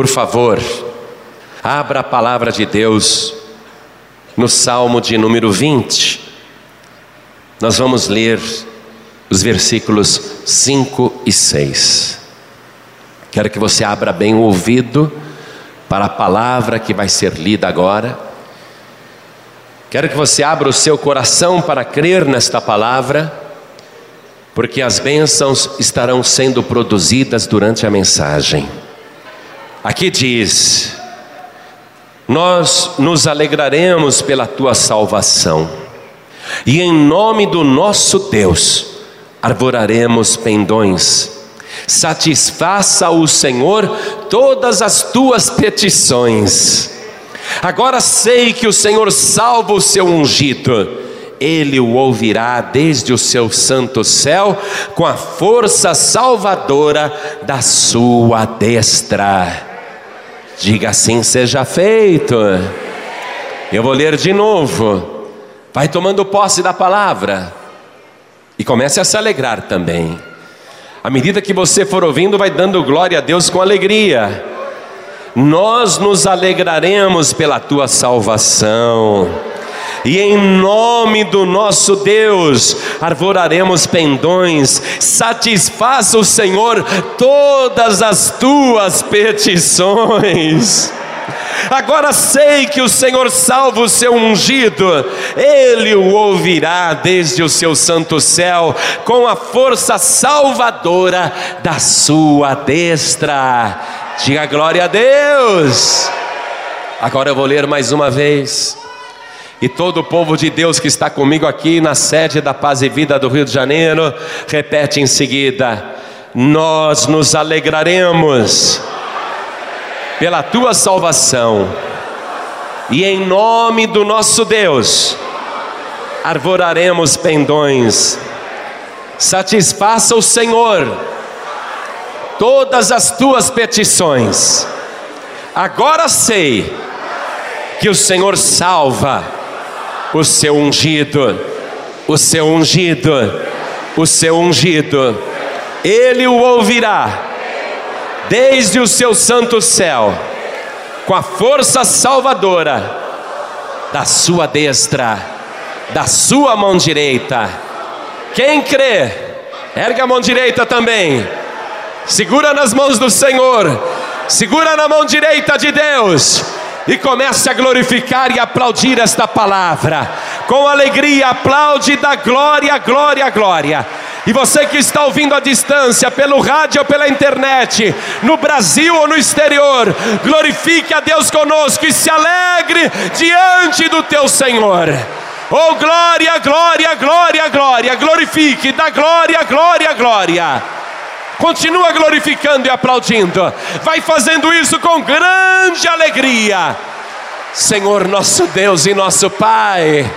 Por favor, abra a palavra de Deus no Salmo de número 20. Nós vamos ler os versículos 5 e 6. Quero que você abra bem o ouvido para a palavra que vai ser lida agora. Quero que você abra o seu coração para crer nesta palavra, porque as bênçãos estarão sendo produzidas durante a mensagem. Aqui diz: Nós nos alegraremos pela tua salvação, e em nome do nosso Deus arvoraremos pendões satisfaça o Senhor todas as tuas petições. Agora sei que o Senhor salva o seu ungido, ele o ouvirá desde o seu santo céu, com a força salvadora da sua destra. Diga assim: seja feito. Eu vou ler de novo. Vai tomando posse da palavra e comece a se alegrar também. À medida que você for ouvindo, vai dando glória a Deus com alegria. Nós nos alegraremos pela tua salvação. E em nome do nosso Deus, arvoraremos pendões, satisfaça o Senhor todas as tuas petições. Agora sei que o Senhor salva o seu ungido, ele o ouvirá desde o seu santo céu, com a força salvadora da sua destra. Diga glória a Deus. Agora eu vou ler mais uma vez. E todo o povo de Deus que está comigo aqui na sede da Paz e Vida do Rio de Janeiro, repete em seguida: Nós nos alegraremos pela tua salvação. E em nome do nosso Deus, arvoraremos pendões. Satisfaça o Senhor todas as tuas petições. Agora sei que o Senhor salva o seu ungido, o seu ungido, o seu ungido. Ele o ouvirá desde o seu santo céu, com a força salvadora da sua destra, da sua mão direita. Quem crê, erga a mão direita também, segura nas mãos do Senhor, segura na mão direita de Deus e comece a glorificar e aplaudir esta palavra. Com alegria, aplaude da glória, glória, glória. E você que está ouvindo à distância, pelo rádio ou pela internet, no Brasil ou no exterior, glorifique a Deus conosco e se alegre diante do teu Senhor. Oh glória, glória, glória, glória, glorifique, dá glória, glória, glória. Continua glorificando e aplaudindo, vai fazendo isso com grande alegria. Senhor nosso Deus e nosso Pai.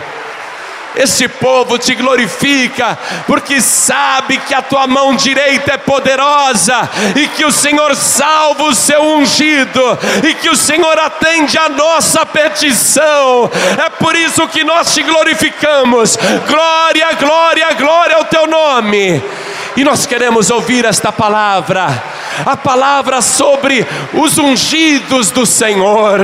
Este povo te glorifica, porque sabe que a tua mão direita é poderosa e que o Senhor salva o seu ungido e que o Senhor atende a nossa petição. É por isso que nós te glorificamos. Glória, glória, glória ao teu nome. E nós queremos ouvir esta palavra, a palavra sobre os ungidos do Senhor.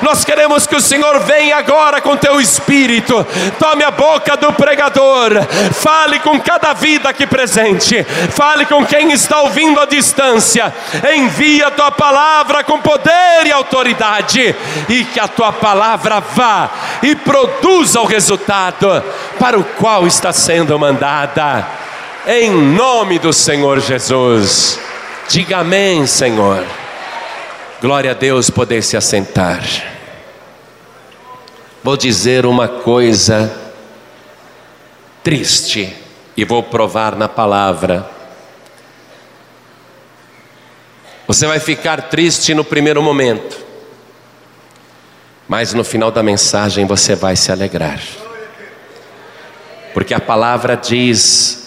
Nós queremos que o Senhor venha agora com teu espírito, tome a boca do pregador, fale com cada vida aqui presente, fale com quem está ouvindo à distância, envia a tua palavra com poder e autoridade, e que a tua palavra vá e produza o resultado para o qual está sendo mandada em nome do Senhor Jesus. Diga amém, Senhor. Glória a Deus poder se assentar. Vou dizer uma coisa triste e vou provar na palavra. Você vai ficar triste no primeiro momento, mas no final da mensagem você vai se alegrar, porque a palavra diz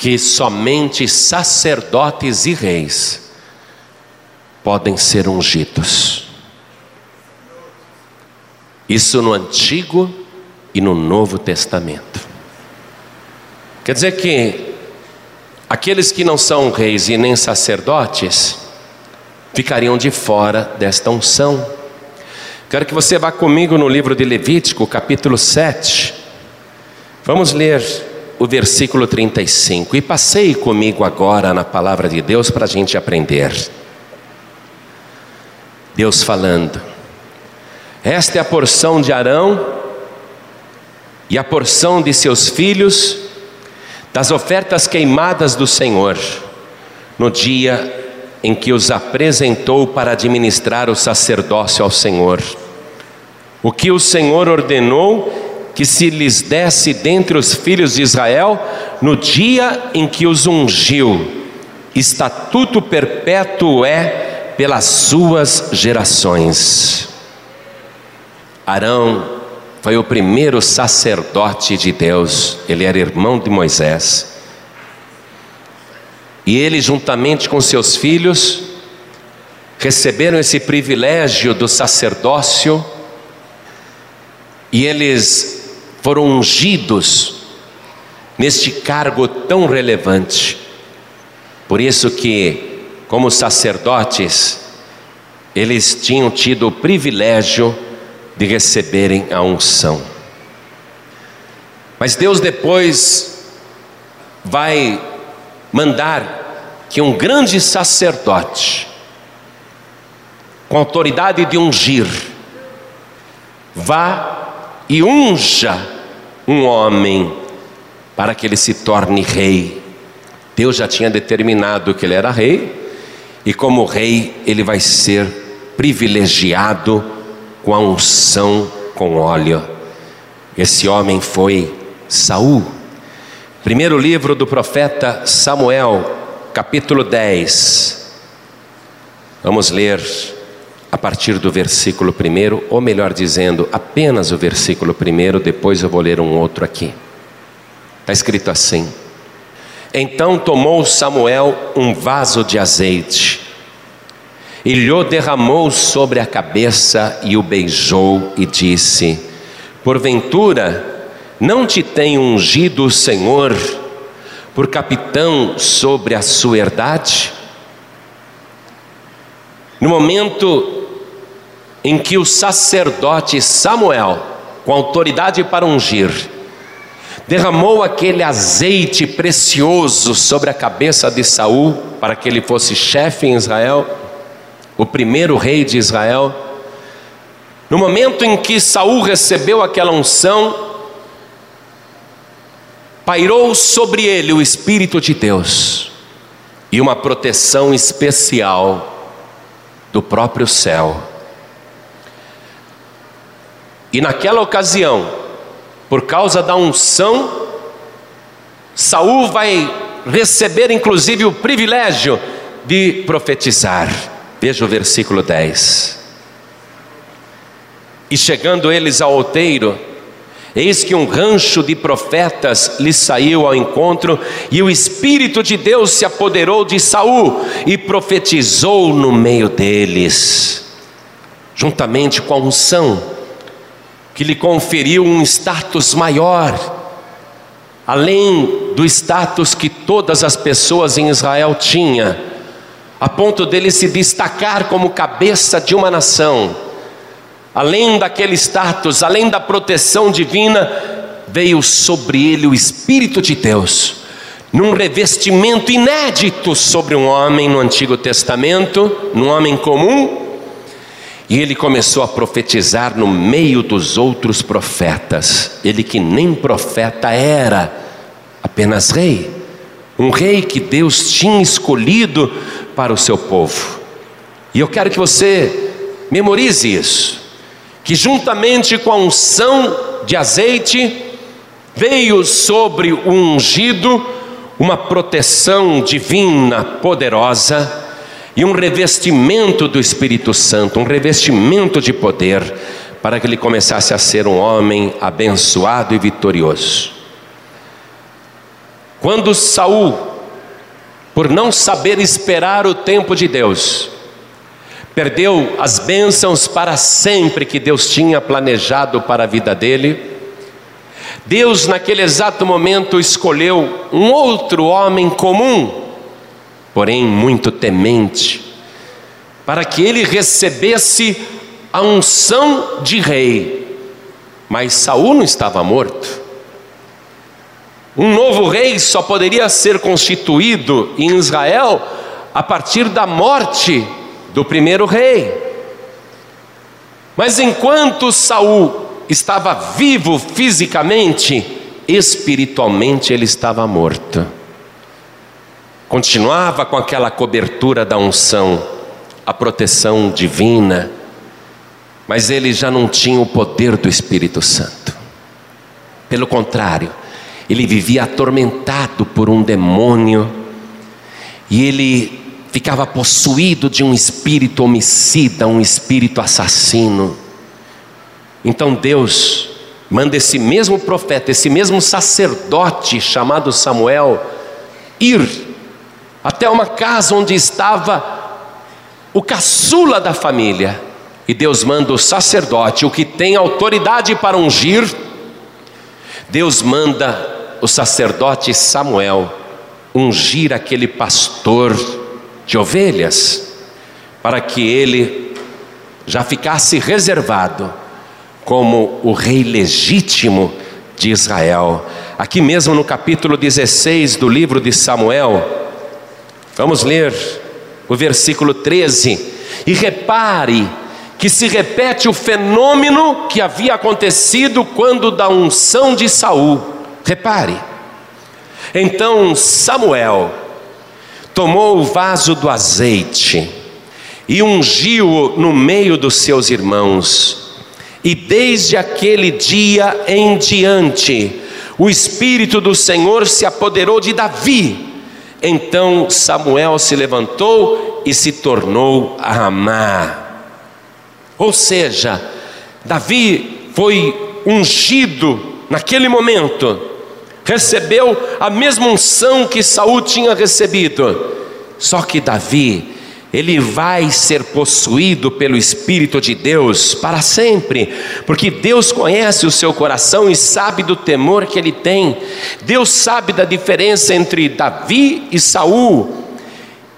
que somente sacerdotes e reis podem ser ungidos. Isso no Antigo e no Novo Testamento. Quer dizer que aqueles que não são reis e nem sacerdotes ficariam de fora desta unção. Quero que você vá comigo no livro de Levítico, capítulo 7. Vamos ler o versículo 35. E passei comigo agora na palavra de Deus para a gente aprender. Deus falando: Esta é a porção de Arão e a porção de seus filhos das ofertas queimadas do Senhor, no dia em que os apresentou para administrar o sacerdócio ao Senhor. O que o Senhor ordenou que se lhes desse dentre os filhos de Israel no dia em que os ungiu. Estatuto perpétuo é pelas suas gerações. Arão foi o primeiro sacerdote de Deus, ele era irmão de Moisés. E ele, juntamente com seus filhos, receberam esse privilégio do sacerdócio, e eles foram ungidos neste cargo tão relevante. Por isso que, como sacerdotes, eles tinham tido o privilégio de receberem a unção. Mas Deus depois vai mandar que um grande sacerdote, com autoridade de ungir, vá e unja um homem para que ele se torne rei. Deus já tinha determinado que ele era rei, e como rei, ele vai ser privilegiado com a unção com óleo. Esse homem foi Saul. Primeiro livro do profeta Samuel, capítulo 10. Vamos ler a partir do versículo 1, ou melhor dizendo, apenas o versículo 1, depois eu vou ler um outro aqui. Está escrito assim: Então tomou Samuel um vaso de azeite, e lhe derramou sobre a cabeça, e o beijou, e disse: Porventura, não te tem ungido o Senhor por capitão sobre a sua herdade? No momento em que o sacerdote Samuel, com autoridade para ungir, derramou aquele azeite precioso sobre a cabeça de Saul para que ele fosse chefe em Israel, o primeiro rei de Israel. No momento em que Saul recebeu aquela unção, pairou sobre ele o espírito de Deus e uma proteção especial do próprio céu e naquela ocasião, por causa da unção, Saul vai receber inclusive o privilégio de profetizar. Veja o versículo 10. E chegando eles ao outeiro, eis que um rancho de profetas lhe saiu ao encontro, e o espírito de Deus se apoderou de Saul e profetizou no meio deles, juntamente com a unção que lhe conferiu um status maior, além do status que todas as pessoas em Israel tinham, a ponto dele se destacar como cabeça de uma nação. Além daquele status, além da proteção divina, veio sobre ele o Espírito de Deus, num revestimento inédito sobre um homem no Antigo Testamento, num homem comum, e ele começou a profetizar no meio dos outros profetas. Ele que nem profeta era, apenas rei. Um rei que Deus tinha escolhido para o seu povo. E eu quero que você memorize isso. Que juntamente com a unção de azeite, veio sobre o ungido uma proteção divina poderosa e um revestimento do Espírito Santo, um revestimento de poder, para que ele começasse a ser um homem abençoado e vitorioso. Quando Saul, por não saber esperar o tempo de Deus, perdeu as bênçãos para sempre que Deus tinha planejado para a vida dele, Deus, naquele exato momento, escolheu um outro homem comum, porém muito temente, para que ele recebesse a unção de rei. Mas Saul não estava morto. Um novo rei só poderia ser constituído em Israel a partir da morte do primeiro rei. Mas enquanto Saul estava vivo fisicamente, espiritualmente ele estava morto. Continuava com aquela cobertura da unção, a proteção divina, mas ele já não tinha o poder do Espírito Santo. Pelo contrário, ele vivia atormentado por um demônio e ele ficava possuído de um espírito homicida, um espírito assassino. Então Deus manda esse mesmo profeta, esse mesmo sacerdote chamado Samuel, ir até uma casa onde estava o caçula da família. E Deus manda o sacerdote, o que tem autoridade para ungir, Deus manda o sacerdote Samuel ungir aquele pastor de ovelhas, para que ele já ficasse reservado como o rei legítimo de Israel. Aqui mesmo no capítulo 16 do livro de Samuel, vamos ler o versículo 13, e repare que se repete o fenômeno que havia acontecido quando da unção de Saul. Repare. Então Samuel tomou o vaso do azeite e ungiu-o no meio dos seus irmãos. E desde aquele dia em diante, o Espírito do Senhor se apoderou de Davi. Então Samuel se levantou e se tornou a amar. Ou seja, Davi foi ungido naquele momento recebeu a mesma unção que Saul tinha recebido. Só que Davi, ele vai ser possuído pelo Espírito de Deus para sempre, porque Deus conhece o seu coração e sabe do temor que ele tem. Deus sabe da diferença entre Davi e Saul.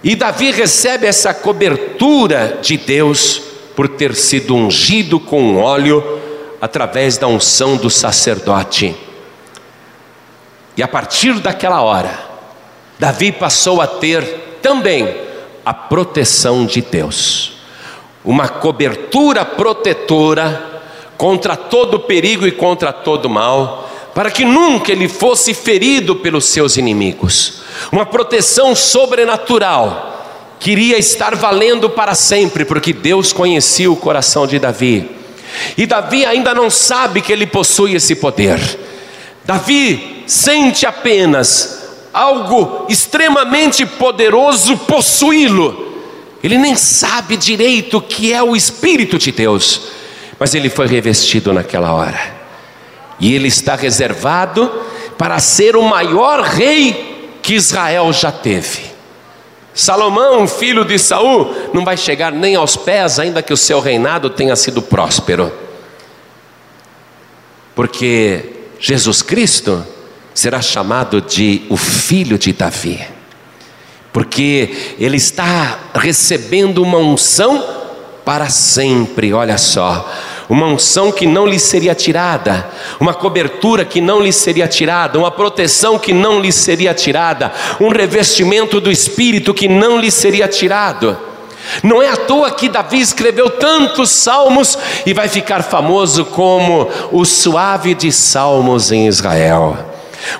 E Davi recebe essa cobertura de Deus por ter sido ungido com óleo através da unção do sacerdote. E a partir daquela hora, Davi passou a ter também a proteção de Deus, uma cobertura protetora contra todo perigo e contra todo mal, para que nunca ele fosse ferido pelos seus inimigos, uma proteção sobrenatural que iria estar valendo para sempre, porque Deus conhecia o coração de Davi. E Davi ainda não sabe que ele possui esse poder. Davi sente apenas algo extremamente poderoso possuí-lo. Ele nem sabe direito o que é o Espírito de Deus, mas ele foi revestido naquela hora. E ele está reservado para ser o maior rei que Israel já teve. Salomão, filho de Saul, não vai chegar nem aos pés, ainda que o seu reinado tenha sido próspero. Porque Jesus Cristo será chamado de o filho de Davi, porque ele está recebendo uma unção para sempre, olha só, uma unção que não lhe seria tirada, uma cobertura que não lhe seria tirada, uma proteção que não lhe seria tirada, um revestimento do Espírito que não lhe seria tirado. Não é à toa que Davi escreveu tantos salmos e vai ficar famoso como o suave de salmos em Israel.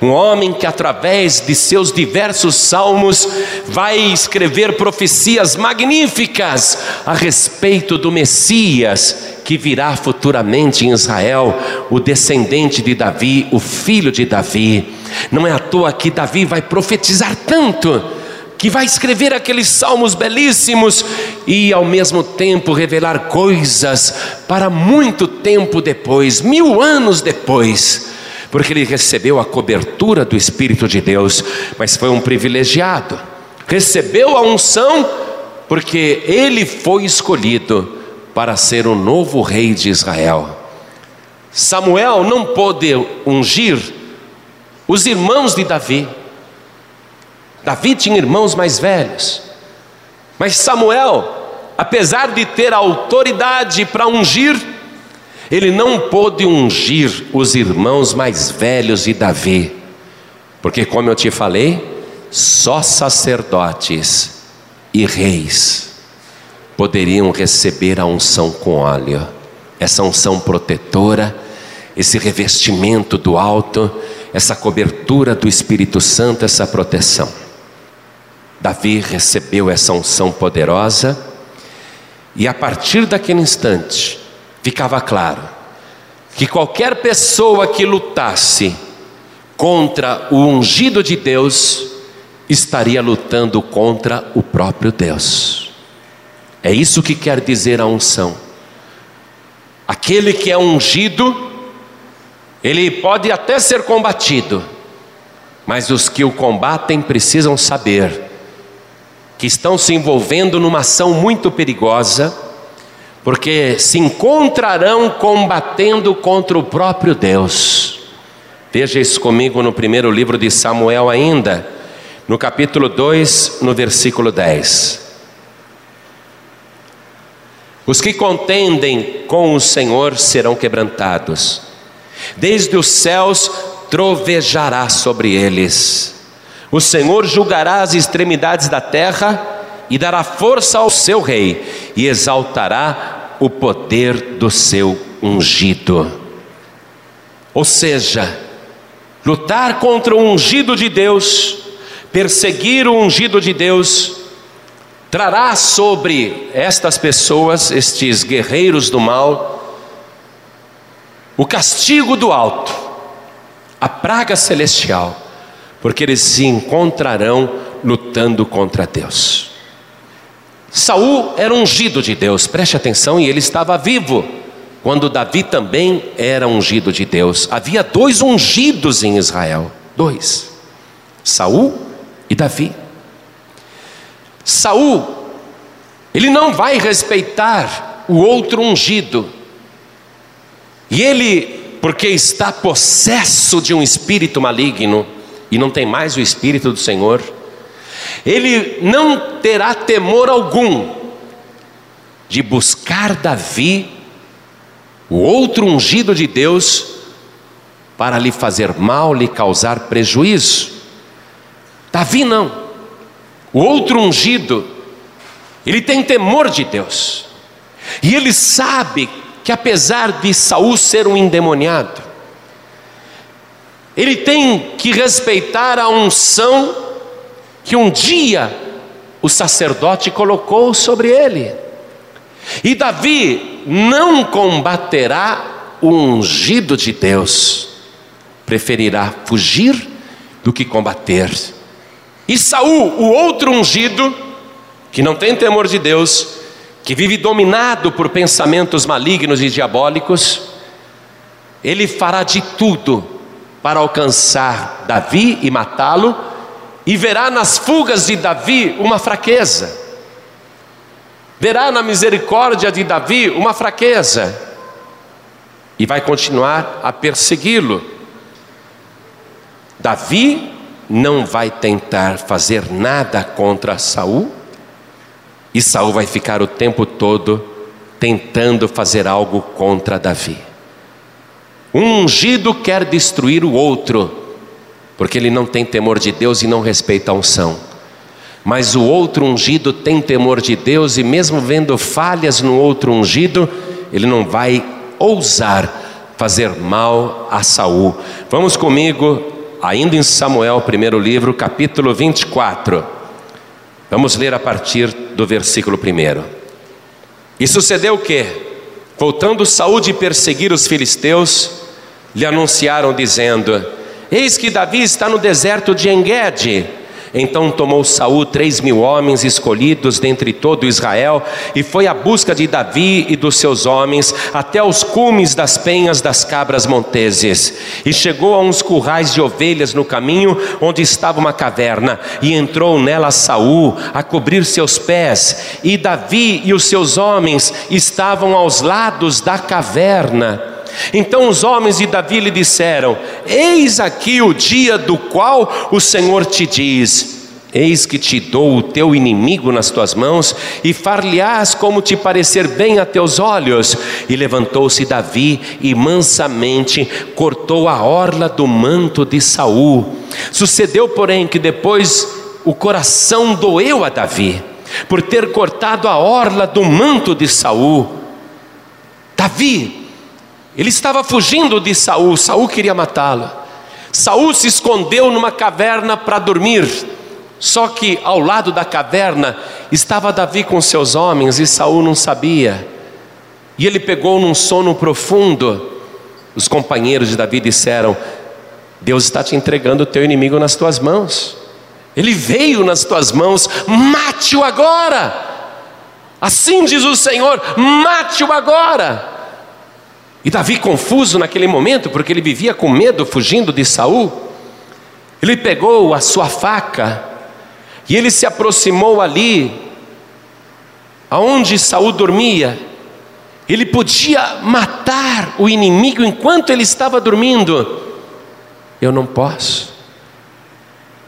Um homem que, através de seus diversos salmos, vai escrever profecias magníficas a respeito do Messias que virá futuramente em Israel, o descendente de Davi, o filho de Davi. Não é à toa que Davi vai profetizar tanto que vai escrever aqueles salmos belíssimos e ao mesmo tempo revelar coisas para muito tempo depois, mil anos depois porque ele recebeu a cobertura do Espírito de Deus, mas foi um privilegiado. Recebeu a unção porque ele foi escolhido para ser o novo rei de Israel. Samuel não pôde ungir os irmãos de Davi. Davi tinha irmãos mais velhos, mas Samuel apesar de ter autoridade para ungir, ele não pôde ungir os irmãos mais velhos de Davi, porque, como eu te falei, só sacerdotes e reis poderiam receber a unção com óleo, essa unção protetora, esse revestimento do alto, essa cobertura do Espírito Santo, essa proteção. Davi recebeu essa unção poderosa, e a partir daquele instante, ficava claro que qualquer pessoa que lutasse contra o ungido de Deus estaria lutando contra o próprio Deus. É isso que quer dizer a unção. Aquele que é ungido, ele pode até ser combatido, mas os que o combatem precisam saber que estão se envolvendo numa ação muito perigosa porque se encontrarão combatendo contra o próprio Deus. Veja isso comigo no primeiro livro de Samuel, ainda, no capítulo 2, no versículo 10. Os que contendem com o Senhor serão quebrantados, desde os céus trovejará sobre eles. O Senhor julgará as extremidades da terra e dará força ao seu rei e exaltará o poder do seu ungido. Ou seja, lutar contra o ungido de Deus, perseguir o ungido de Deus, trará sobre estas pessoas, estes guerreiros do mal, o castigo do alto, a praga celestial, porque eles se encontrarão lutando contra Deus. Saul era ungido de Deus, preste atenção, e ele estava vivo quando Davi também era ungido de Deus. Havia dois ungidos em Israel, dois: Saul e Davi. Saul, ele não vai respeitar o outro ungido. E ele, porque está possesso de um espírito maligno e não tem mais o espírito do Senhor, ele não terá temor algum de buscar Davi, o outro ungido de Deus, para lhe fazer mal, lhe causar prejuízo. Davi não. O outro ungido, ele tem temor de Deus. E ele sabe que apesar de Saul ser um endemoniado, ele tem que respeitar a unção que um dia o sacerdote colocou sobre ele. E Davi não combaterá o ungido de Deus, preferirá fugir do que combater. E Saul, o outro ungido, que não tem temor de Deus, que vive dominado por pensamentos malignos e diabólicos, ele fará de tudo para alcançar Davi e matá-lo, e verá nas fugas de Davi uma fraqueza, verá na misericórdia de Davi uma fraqueza, e vai continuar a persegui-lo. Davi não vai tentar fazer nada contra Saul, e Saul vai ficar o tempo todo tentando fazer algo contra Davi. Um ungido quer destruir o outro, porque ele não tem temor de Deus e não respeita a unção. Mas o outro ungido tem temor de Deus e, mesmo vendo falhas no outro ungido, ele não vai ousar fazer mal a Saul. Vamos comigo, ainda em Samuel, primeiro livro, capítulo 24. Vamos ler a partir do versículo 1. E sucedeu o que, voltando Saul de perseguir os filisteus, lhe anunciaram dizendo: Eis que Davi está no deserto de Engede. Então tomou Saul três mil homens escolhidos dentre todo Israel e foi à busca de Davi e dos seus homens até os cumes das penhas das cabras monteses. E chegou a uns currais de ovelhas no caminho onde estava uma caverna e entrou nela Saul a cobrir seus pés. E Davi e os seus homens estavam aos lados da caverna. Então os homens de Davi lhe disseram: Eis aqui o dia do qual o Senhor te diz: Eis que te dou o teu inimigo nas tuas mãos, e far-lhe-ás como te parecer bem a teus olhos. E levantou-se Davi e mansamente cortou a orla do manto de Saul. Sucedeu, porém, que depois o coração doeu a Davi, por ter cortado a orla do manto de Saul. Davi, ele estava fugindo de Saul, Saul queria matá-lo. Saul se escondeu numa caverna para dormir. Só que ao lado da caverna estava Davi com seus homens e Saul não sabia. E ele pegou num sono profundo. Os companheiros de Davi disseram: Deus está te entregando o teu inimigo nas tuas mãos. Ele veio nas tuas mãos, mate-o agora. Assim diz o Senhor: mate-o agora. E Davi, confuso naquele momento, porque ele vivia com medo, fugindo de Saul, ele pegou a sua faca e ele se aproximou ali, aonde Saul dormia. Ele podia matar o inimigo enquanto ele estava dormindo. Eu não posso.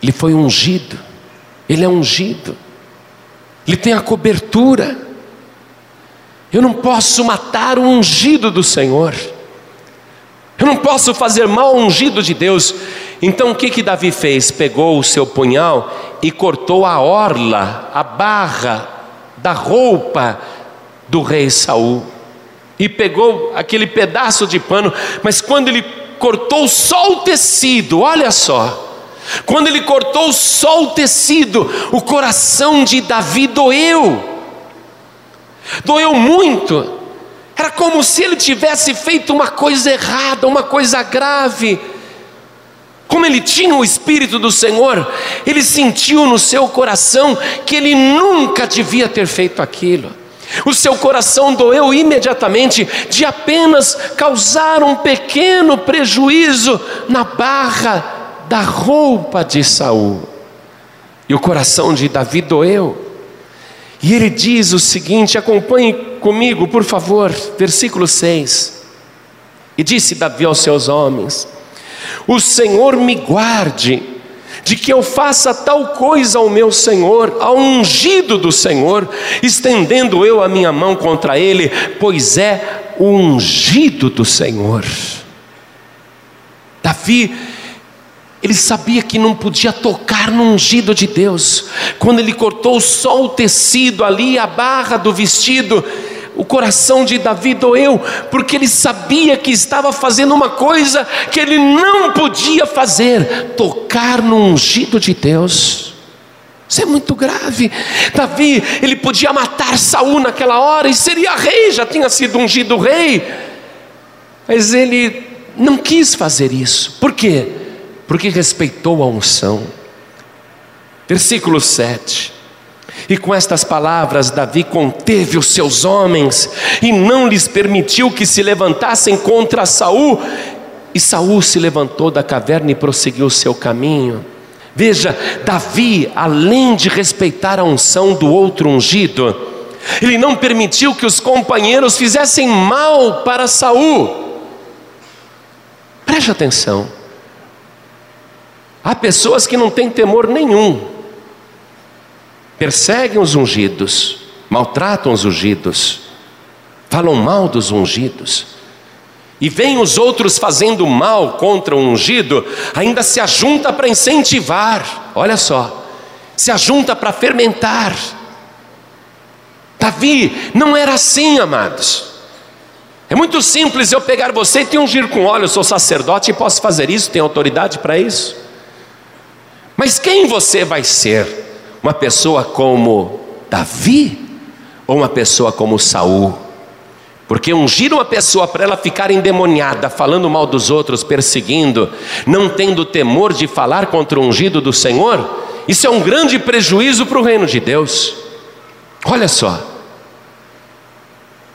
Ele foi ungido. Ele é ungido. Ele tem a cobertura. Eu não posso matar o ungido do Senhor. Eu não posso fazer mal ao ungido de Deus. Então o que que Davi fez? Pegou o seu punhal e cortou a orla, a barra da roupa do rei Saul. E pegou aquele pedaço de pano, mas quando ele cortou só o tecido, olha só. Quando ele cortou só o tecido, o coração de Davi doeu. Doeu muito. Era como se ele tivesse feito uma coisa errada, uma coisa grave. Como ele tinha o Espírito do Senhor, ele sentiu no seu coração que ele nunca devia ter feito aquilo. O seu coração doeu imediatamente de apenas causar um pequeno prejuízo na barra da roupa de Saul. E o coração de Davi doeu. E ele diz o seguinte: acompanhe comigo, por favor, versículo 6. E disse Davi aos seus homens: O Senhor me guarde de que eu faça tal coisa ao meu Senhor, ao ungido do Senhor, estendendo eu a minha mão contra ele, pois é o ungido do Senhor. Davi ele sabia que não podia tocar no ungido de Deus. Quando ele cortou só o tecido ali, a barra do vestido, o coração de Davi doeu, porque ele sabia que estava fazendo uma coisa que ele não podia fazer: tocar no ungido de Deus. Isso é muito grave. Davi, ele podia matar Saul naquela hora e seria rei, já tinha sido ungido rei. Mas ele não quis fazer isso. Por quê? Porque respeitou a unção. Versículo 7. E com estas palavras, Davi conteve os seus homens e não lhes permitiu que se levantassem contra Saul. E Saul se levantou da caverna e prosseguiu o seu caminho. Veja, Davi, além de respeitar a unção do outro ungido, ele não permitiu que os companheiros fizessem mal para Saul. Preste atenção. Há pessoas que não têm temor nenhum, perseguem os ungidos, maltratam os ungidos, falam mal dos ungidos, e vêm os outros fazendo mal contra o ungido, ainda se ajunta para incentivar, olha só, se ajunta para fermentar. Davi não era assim, amados. É muito simples eu pegar você e te ungir com óleo, eu sou sacerdote e posso fazer isso, tenho autoridade para isso. Mas quem você vai ser? Uma pessoa como Davi ou uma pessoa como Saul? Porque ungir uma pessoa para ela ficar endemoniada, falando mal dos outros, perseguindo, não tendo temor de falar contra o ungido do Senhor, isso é um grande prejuízo para o reino de Deus. Olha só,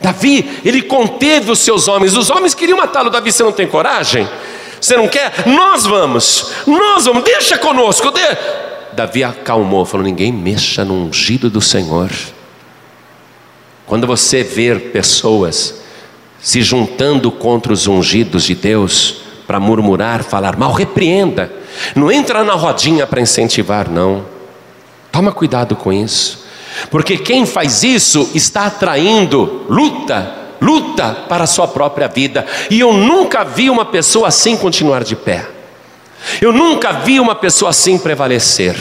Davi, ele conteve os seus homens, os homens queriam matá-lo, Davi, você não tem coragem? Você não quer? Nós vamos, nós vamos, deixa conosco. De... Davi acalmou, falou: ninguém mexa no ungido do Senhor. Quando você ver pessoas se juntando contra os ungidos de Deus para murmurar, falar mal, repreenda. Não entra na rodinha para incentivar, não. Toma cuidado com isso, porque quem faz isso está atraindo luta, luta para a sua própria vida, e eu nunca vi uma pessoa assim continuar de pé, eu nunca vi uma pessoa assim prevalecer,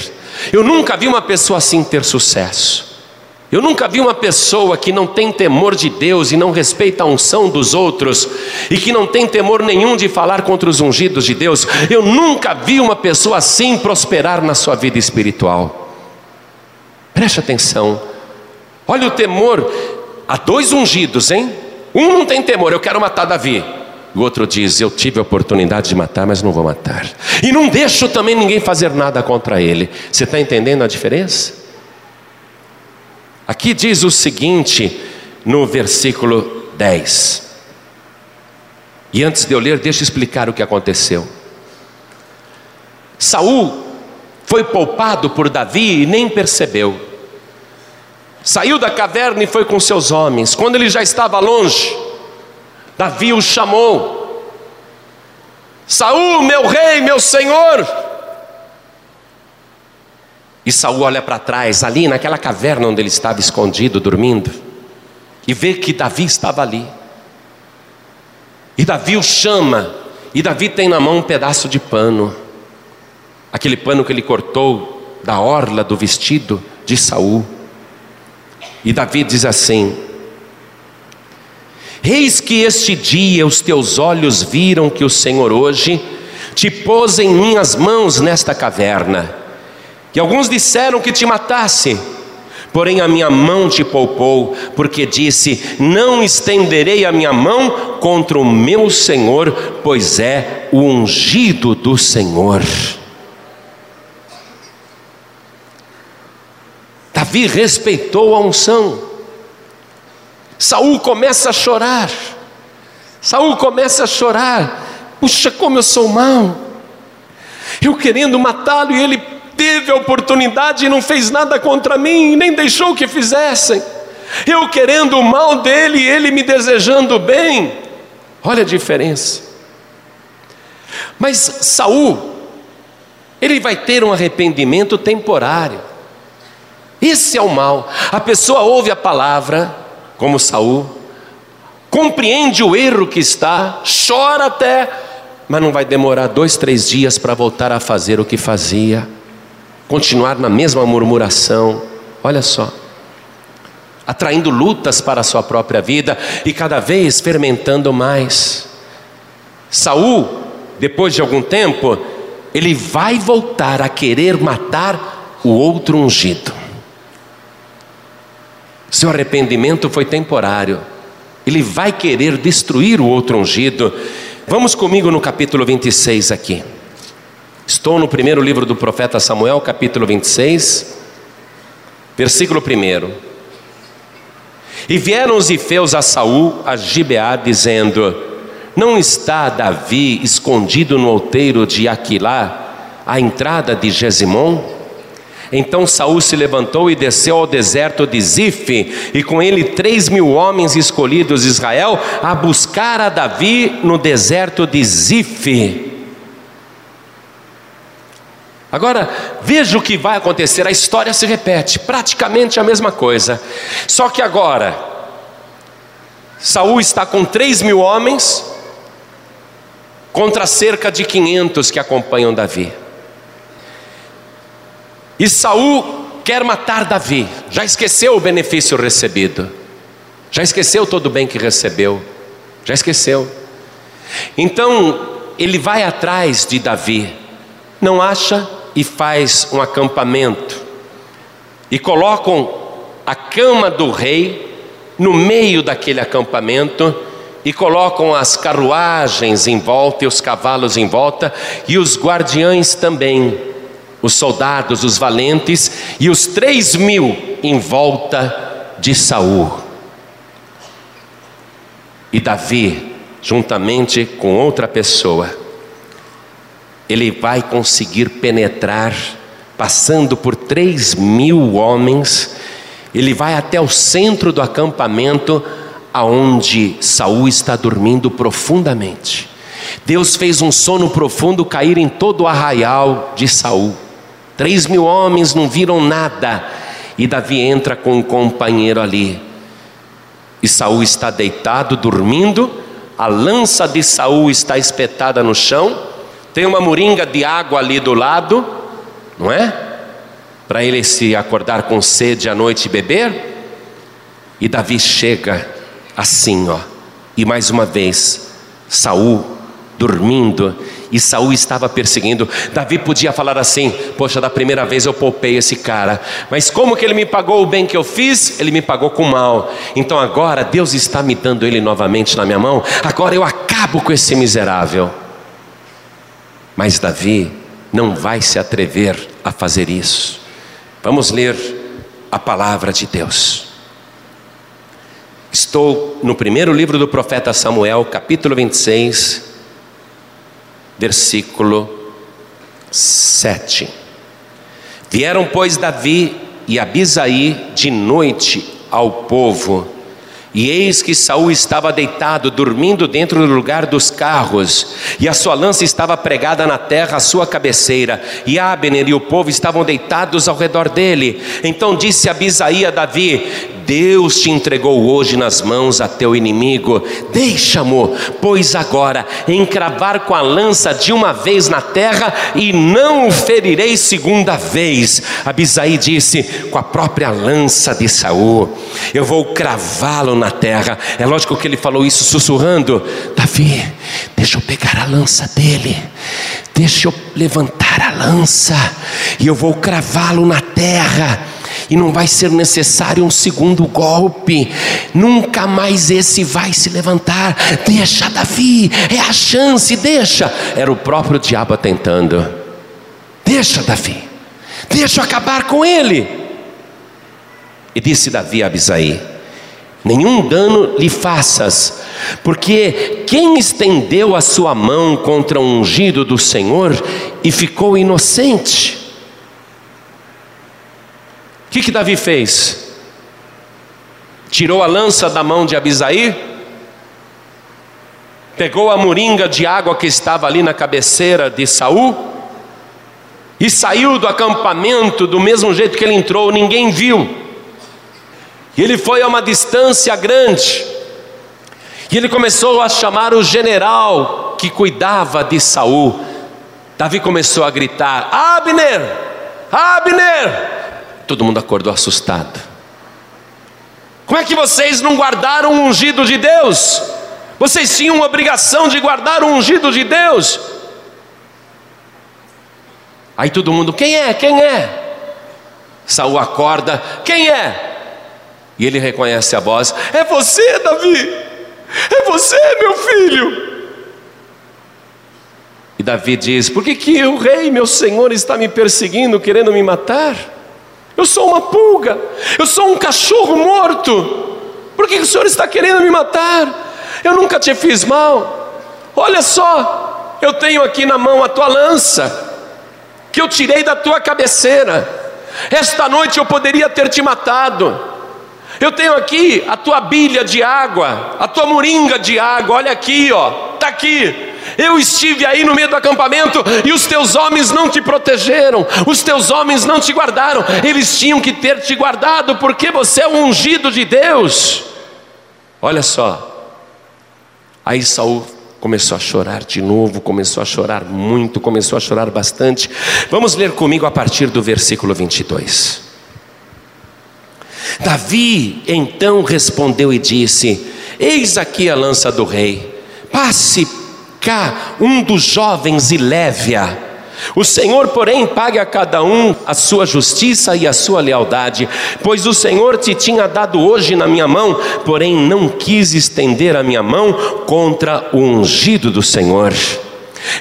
eu nunca vi uma pessoa assim ter sucesso. Eu nunca vi uma pessoa que não tem temor de Deus e não respeita a unção dos outros, e que não tem temor nenhum de falar contra os ungidos de Deus. Eu nunca vi uma pessoa assim prosperar na sua vida espiritual. Preste atenção. Olha o temor. Há dois ungidos, hein? Um não tem temor, eu quero matar Davi. O outro diz: Eu tive a oportunidade de matar, mas não vou matar. E não deixo também ninguém fazer nada contra ele. Você está entendendo a diferença? Aqui diz o seguinte no versículo 10. E antes de eu ler, deixa eu explicar o que aconteceu. Saul foi poupado por Davi e nem percebeu. Saiu da caverna e foi com seus homens. Quando ele já estava longe, Davi o chamou. Saul, meu rei, meu senhor. E Saul olha para trás, ali naquela caverna onde ele estava escondido, dormindo, e vê que Davi estava ali. E Davi o chama, e Davi tem na mão um pedaço de pano, aquele pano que ele cortou da orla do vestido de Saul. E Davi diz assim: Eis que este dia os teus olhos viram que o Senhor hoje te pôs em minhas mãos nesta caverna e alguns disseram que te matasse, porém a minha mão te poupou, porque disse: Não estenderei a minha mão contra o meu Senhor, pois é o ungido do Senhor. Davi respeitou a unção. Saul começa a chorar. Saul começa a chorar. Puxa, como eu sou mau. Eu querendo matá-lo e ele teve a oportunidade e não fez nada contra mim, nem deixou que fizessem. Eu querendo o mal dele e ele me desejando bem. Olha a diferença. Mas Saul, ele vai ter um arrependimento temporário. Esse é o mal. A pessoa ouve a palavra, como Saul, compreende o erro que está, chora até, mas não vai demorar dois, três dias para voltar a fazer o que fazia continuar na mesma murmuração. Olha só. Atraindo lutas para a sua própria vida e cada vez fermentando mais. Saul, depois de algum tempo, ele vai voltar a querer matar o outro ungido. Seu arrependimento foi temporário. Ele vai querer destruir o outro ungido. Vamos comigo no capítulo 26 aqui. Estou no primeiro livro do profeta Samuel, capítulo 26, versículo 1. E vieram os ifeus a Saul, a Gibeá, dizendo: Não está Davi escondido no outeiro de Aquilá, à entrada de Gesimon? Então Saul se levantou e desceu ao deserto de Zif, e com ele três mil homens escolhidos de Israel, a buscar a Davi no deserto de Zif. Agora, veja o que vai acontecer, a história se repete, praticamente a mesma coisa. Só que agora, Saul está com 3 mil homens contra cerca de 500 que acompanham Davi. E Saul quer matar Davi, já esqueceu o benefício recebido, já esqueceu todo o bem que recebeu, já esqueceu. Então, ele vai atrás de Davi, não acha, e faz um acampamento. E colocam a cama do rei no meio daquele acampamento e colocam as carruagens em volta e os cavalos em volta e os guardiães também, os soldados, os valentes e os três mil em volta de Saul. E Davi, juntamente com outra pessoa, ele vai conseguir penetrar, passando por três mil homens, ele vai até o centro do acampamento, aonde Saul está dormindo profundamente. Deus fez um sono profundo cair em todo o arraial de Saul. Três mil homens não viram nada. E Davi entra com um companheiro ali. E Saul está deitado, dormindo. A lança de Saul está espetada no chão. Tem uma moringa de água ali do lado, não é? Para ele se acordar com sede à noite e beber. E Davi chega assim, ó. E mais uma vez, Saul dormindo e Saul estava perseguindo. Davi podia falar assim: Poxa, da primeira vez eu poupei esse cara, mas como que ele me pagou o bem que eu fiz? Ele me pagou com mal. Então agora Deus está me dando ele novamente na minha mão. Agora eu acabo com esse miserável. Mas Davi não vai se atrever a fazer isso. Vamos ler a palavra de Deus. Estou no primeiro livro do profeta Samuel, capítulo 26, versículo 7. Vieram, pois, Davi e Abisaí de noite ao povo, e eis que Saul estava deitado, dormindo dentro do lugar dos carros, e a sua lança estava pregada na terra à sua cabeceira, e Abner e o povo estavam deitados ao redor dele. Então disse Abisaí a Davi: Deus te entregou hoje nas mãos a teu inimigo, deixa-mo, pois agora, encravar com a lança de uma vez na terra e não o ferirei segunda vez. Abisaí disse: com a própria lança de Saul, eu vou cravá-lo na terra. É lógico que ele falou isso sussurrando: Davi, deixa eu pegar a lança dele, deixa eu levantar a lança e eu vou cravá-lo na terra e não vai ser necessário um segundo golpe, nunca mais esse vai se levantar. Deixa, Davi, é a chance, deixa. Era o próprio diabo tentando. Deixa, Davi, deixa eu acabar com ele. E disse Davi a Abisaí: Nenhum dano lhe faças, porque quem estendeu a sua mão contra o ungido do Senhor e ficou inocente? O que, que Davi fez? Tirou a lança da mão de Abisaí, pegou a moringa de água que estava ali na cabeceira de Saul e saiu do acampamento do mesmo jeito que ele entrou, ninguém viu. E ele foi a uma distância grande. E ele começou a chamar o general que cuidava de Saul. Davi começou a gritar: Abner! Abner! Todo mundo acordou assustado. Como é que vocês não guardaram o ungido de Deus? Vocês tinham obrigação de guardar o ungido de Deus. Aí todo mundo, quem é? Quem é? Saul acorda, quem é? E ele reconhece a voz: É você, Davi. É você, meu filho. E Davi diz: Por que, que o rei, meu senhor, está me perseguindo, querendo me matar? Eu sou uma pulga, eu sou um cachorro morto. Por que o Senhor está querendo me matar? Eu nunca te fiz mal. Olha só, eu tenho aqui na mão a tua lança, que eu tirei da tua cabeceira. Esta noite eu poderia ter te matado. Eu tenho aqui a tua bilha de água, a tua moringa de água. Olha aqui, ó, está aqui. Eu estive aí no meio do acampamento e os teus homens não te protegeram, os teus homens não te guardaram, eles tinham que ter te guardado, porque você é o ungido de Deus. Olha só, aí Saul começou a chorar de novo, começou a chorar muito, começou a chorar bastante. Vamos ler comigo a partir do versículo 22. Davi então respondeu e disse: Eis aqui a lança do rei, passe cá um dos jovens e leve-a. O Senhor, porém, pague a cada um a sua justiça e a sua lealdade, pois o Senhor te tinha dado hoje na minha mão, porém não quis estender a minha mão contra o ungido do Senhor.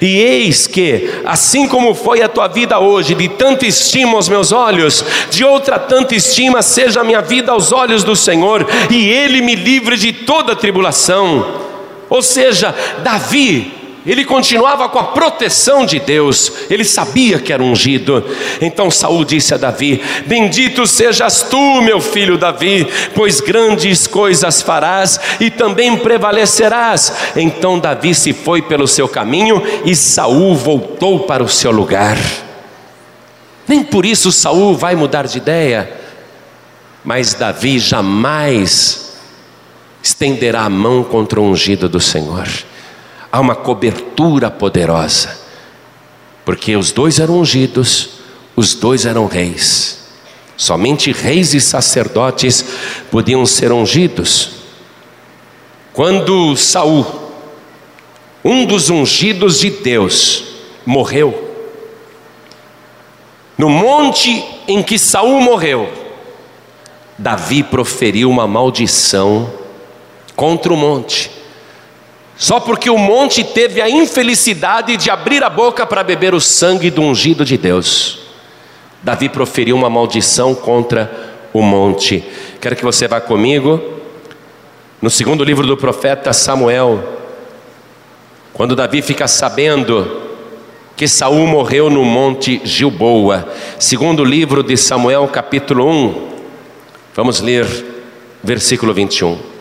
E eis que, assim como foi a tua vida hoje, de tanta estima aos meus olhos, de outra tanta estima seja a minha vida aos olhos do Senhor, e Ele me livre de toda tribulação. Ou seja, Davi, ele continuava com a proteção de Deus, ele sabia que era ungido. Então Saul disse a Davi: Bendito sejas tu, meu filho Davi, pois grandes coisas farás e também prevalecerás. Então Davi se foi pelo seu caminho e Saul voltou para o seu lugar. Nem por isso Saul vai mudar de ideia. Mas Davi jamais estenderá a mão contra o ungido do Senhor. Há uma cobertura poderosa, porque os dois eram ungidos, os dois eram reis. Somente reis e sacerdotes podiam ser ungidos. Quando Saul, um dos ungidos de Deus, morreu, no monte em que Saul morreu, Davi proferiu uma maldição contra o monte. Só porque o monte teve a infelicidade de abrir a boca para beber o sangue do ungido de Deus. Davi proferiu uma maldição contra o monte. Quero que você vá comigo no segundo livro do profeta Samuel. Quando Davi fica sabendo que Saul morreu no monte Gilboa. Segundo livro de Samuel, capítulo 1. Vamos ler versículo 21.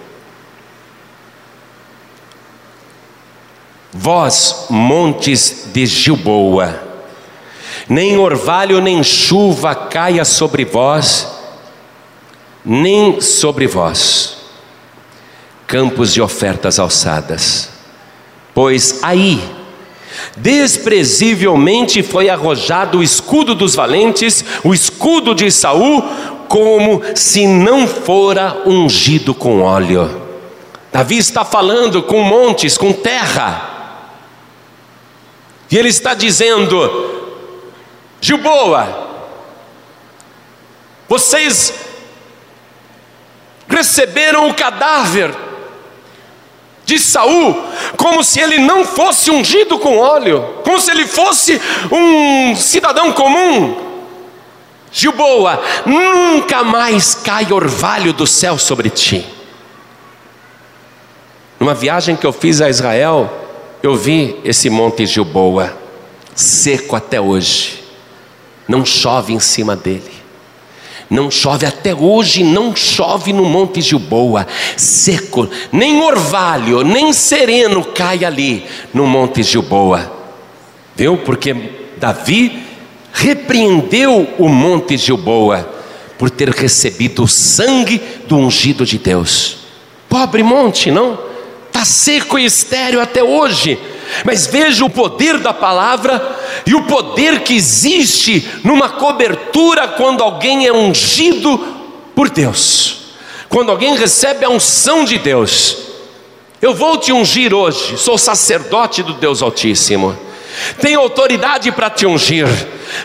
Vós, montes de Gilboa, nem orvalho nem chuva caia sobre vós, nem sobre vós, campos de ofertas alçadas, pois aí Desprezivelmente foi arrojado o escudo dos valentes, o escudo de Saul, como se não fora ungido com óleo. Davi está falando com montes, com terra. E ele está dizendo: Gilboa, vocês receberam o cadáver de Saul, como se ele não fosse ungido com óleo, como se ele fosse um cidadão comum. Gilboa, nunca mais cai orvalho do céu sobre ti. Numa viagem que eu fiz a Israel, eu vi esse monte Gilboa, seco até hoje, não chove em cima dele. Não chove até hoje, não chove no Monte Gilboa, seco, nem orvalho, nem sereno cai ali no Monte Gilboa. Viu? Porque Davi repreendeu o Monte Gilboa por ter recebido o sangue do ungido de Deus. Pobre monte, não? Está seco e estéreo até hoje. Mas veja o poder da palavra e o poder que existe numa cobertura quando alguém é ungido por Deus, quando alguém recebe a unção de Deus. Eu vou te ungir hoje, sou sacerdote do Deus Altíssimo, tenho autoridade para te ungir.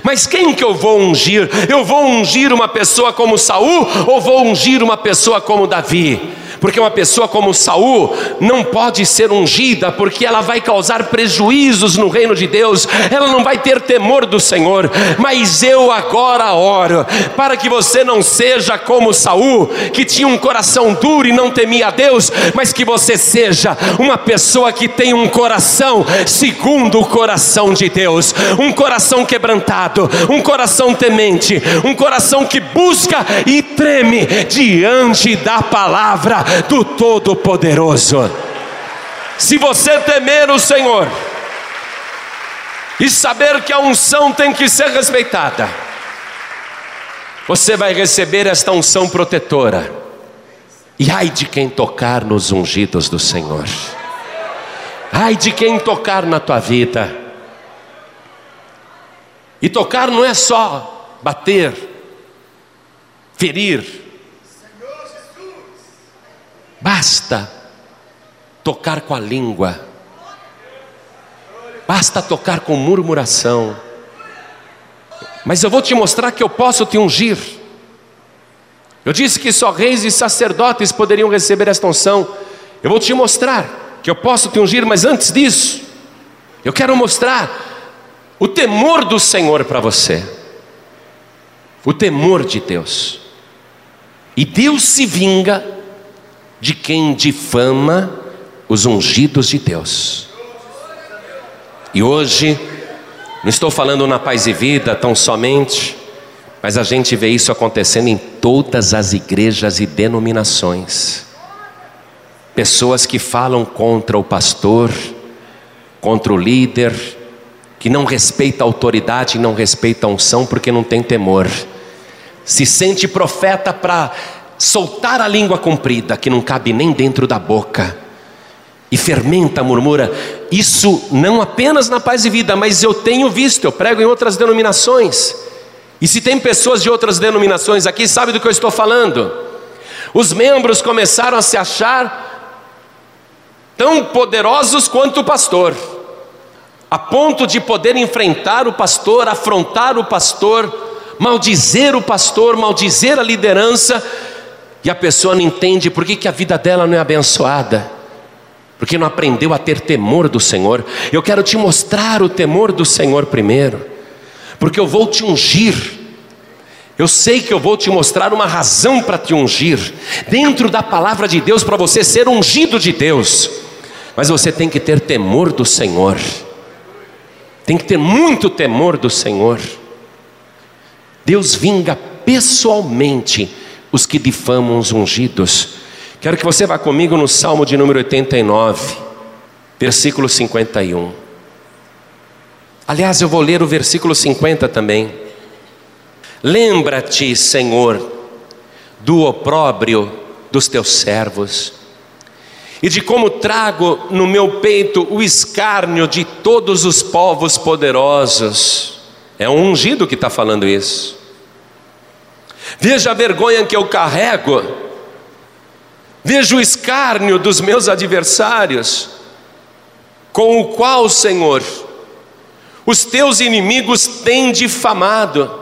Mas quem que eu vou ungir? Eu vou ungir uma pessoa como Saul ou vou ungir uma pessoa como Davi? Porque uma pessoa como Saul não pode ser ungida, porque ela vai causar prejuízos no reino de Deus, ela não vai ter temor do Senhor. Mas eu agora oro para que você não seja como Saul, que tinha um coração duro e não temia a Deus, mas que você seja uma pessoa que tem um coração segundo o coração de Deus, um coração quebrantado, um coração temente, um coração que busca e treme diante da palavra do Todo-Poderoso. Se você temer o Senhor e saber que a unção tem que ser respeitada, você vai receber esta unção protetora. E ai de quem tocar nos ungidos do Senhor. Ai de quem tocar na tua vida. E tocar não é só bater, ferir, Basta tocar com a língua, basta tocar com murmuração. Mas eu vou te mostrar que eu posso te ungir. Eu disse que só reis e sacerdotes poderiam receber esta unção. Eu vou te mostrar que eu posso te ungir, mas antes disso, eu quero mostrar o temor do Senhor para você. O temor de Deus. E Deus se vinga de quem difama os ungidos de Deus. E hoje, não estou falando na paz e vida tão somente, mas a gente vê isso acontecendo em todas as igrejas e denominações. Pessoas que falam contra o pastor, contra o líder, que não respeita a autoridade, não respeita a unção, porque não tem temor. Se sente profeta para soltar a língua comprida, que não cabe nem dentro da boca, e fermenta, murmura. Isso não apenas na paz e vida, mas eu tenho visto, eu prego em outras denominações. E se tem pessoas de outras denominações aqui, sabe do que eu estou falando? Os membros começaram a se achar tão poderosos quanto o pastor a ponto de poder enfrentar o pastor, afrontar o pastor, maldizer o pastor, maldizer a liderança, e a pessoa não entende por que, que a vida dela não é abençoada, porque não aprendeu a ter temor do Senhor. Eu quero te mostrar o temor do Senhor primeiro, porque eu vou te ungir. Eu sei que eu vou te mostrar uma razão para te ungir, dentro da palavra de Deus, para você ser ungido de Deus, mas você tem que ter temor do Senhor. Tem que ter muito temor do Senhor. Deus vinga pessoalmente os que difamam os ungidos. Quero que você vá comigo no Salmo de número 89, versículo 51. Aliás, eu vou ler o versículo 50 também. Lembra-te, Senhor, do opróbrio dos teus servos e de como trago no meu peito o escárnio de todos os povos poderosos. É um ungido que está falando isso. Veja a vergonha que eu carrego, veja o escárnio dos meus adversários, com o qual, Senhor, os teus inimigos têm difamado,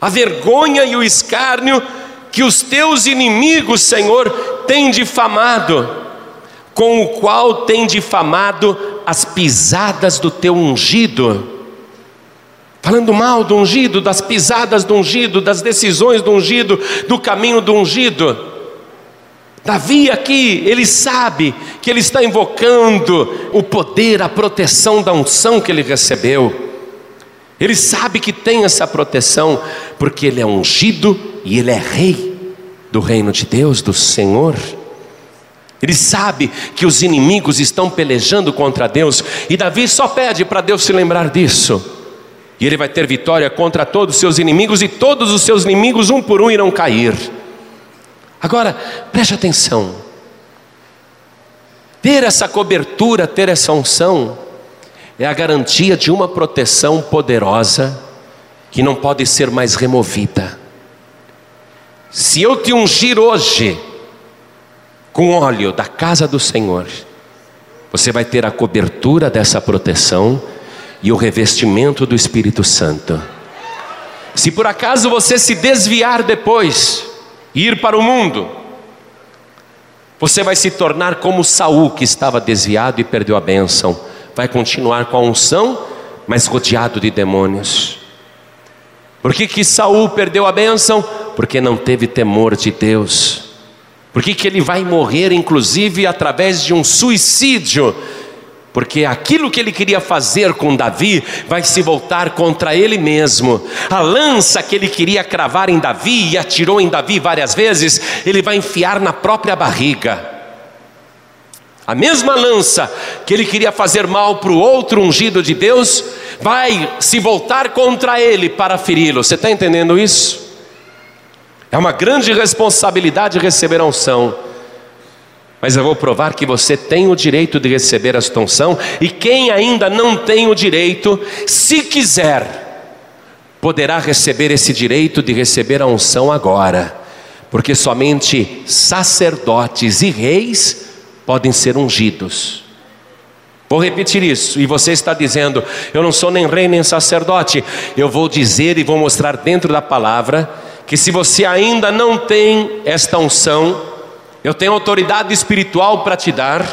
a vergonha e o escárnio que os teus inimigos, Senhor, têm difamado, com o qual tem difamado as pisadas do teu ungido. Falando mal do ungido, das pisadas do ungido, das decisões do ungido, do caminho do ungido. Davi aqui, ele sabe que ele está invocando o poder, a proteção da unção que ele recebeu. Ele sabe que tem essa proteção, porque ele é ungido e ele é rei do reino de Deus, do Senhor. Ele sabe que os inimigos estão pelejando contra Deus, e Davi só pede para Deus se lembrar disso. E ele vai ter vitória contra todos os seus inimigos, e todos os seus inimigos, um por um, irão cair. Agora, preste atenção. Ter essa cobertura, ter essa unção, é a garantia de uma proteção poderosa que não pode ser mais removida. Se eu te ungir hoje com óleo da casa do Senhor, você vai ter a cobertura dessa proteção e o revestimento do Espírito Santo. Se por acaso você se desviar depois e ir para o mundo, você vai se tornar como Saul que estava desviado e perdeu a bênção vai continuar com a unção, mas rodeado de demônios. Por que, que Saul perdeu a bênção? Porque não teve temor de Deus. Por que, que ele vai morrer, inclusive, através de um suicídio? Porque aquilo que ele queria fazer com Davi vai se voltar contra ele mesmo. A lança que ele queria cravar em Davi e atirou em Davi várias vezes, ele vai enfiar na própria barriga. A mesma lança que ele queria fazer mal para o outro ungido de Deus, vai se voltar contra ele para feri-lo. Você está entendendo isso? É uma grande responsabilidade receber a unção. Mas eu vou provar que você tem o direito de receber esta unção, e quem ainda não tem o direito, se quiser, poderá receber esse direito de receber a unção agora, porque somente sacerdotes e reis podem ser ungidos. Vou repetir isso, e você está dizendo: eu não sou nem rei nem sacerdote. Eu vou dizer e vou mostrar dentro da palavra que se você ainda não tem esta unção, eu tenho autoridade espiritual para te dar,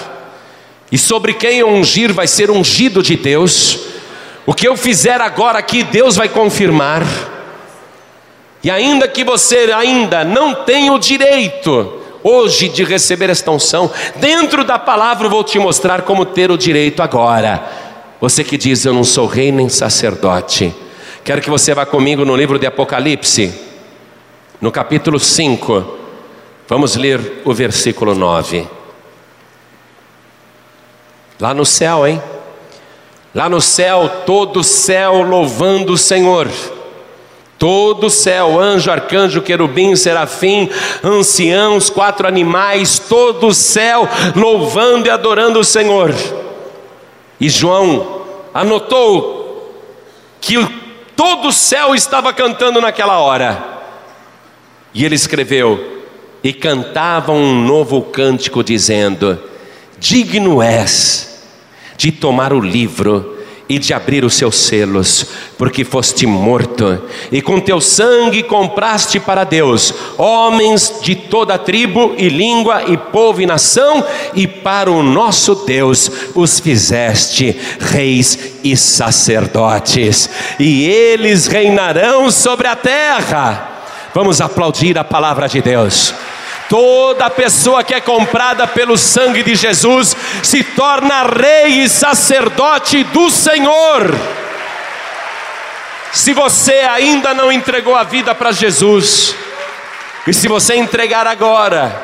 e sobre quem eu ungir vai ser ungido de Deus. O que eu fizer agora aqui, Deus vai confirmar. E ainda que você ainda não tenha o direito hoje de receber esta unção. Dentro da palavra eu vou te mostrar como ter o direito agora. Você que diz eu não sou rei nem sacerdote. Quero que você vá comigo no livro de Apocalipse, no capítulo 5. Vamos ler o versículo 9. Lá no céu, hein? Lá no céu, todo céu louvando o Senhor. Todo céu, anjo, arcanjo, querubim, serafim, anciãos, quatro animais, todo céu louvando e adorando o Senhor. E João anotou que todo o céu estava cantando naquela hora. E ele escreveu: E cantavam um novo cântico, dizendo: Digno és de tomar o livro e de abrir os seus selos, porque foste morto, e com teu sangue compraste para Deus homens de toda tribo e língua e povo e nação, e para o nosso Deus os fizeste reis e sacerdotes, e eles reinarão sobre a terra. Vamos aplaudir a palavra de Deus. Toda pessoa que é comprada pelo sangue de Jesus se torna rei e sacerdote do Senhor. Se você ainda não entregou a vida para Jesus, e se você entregar agora,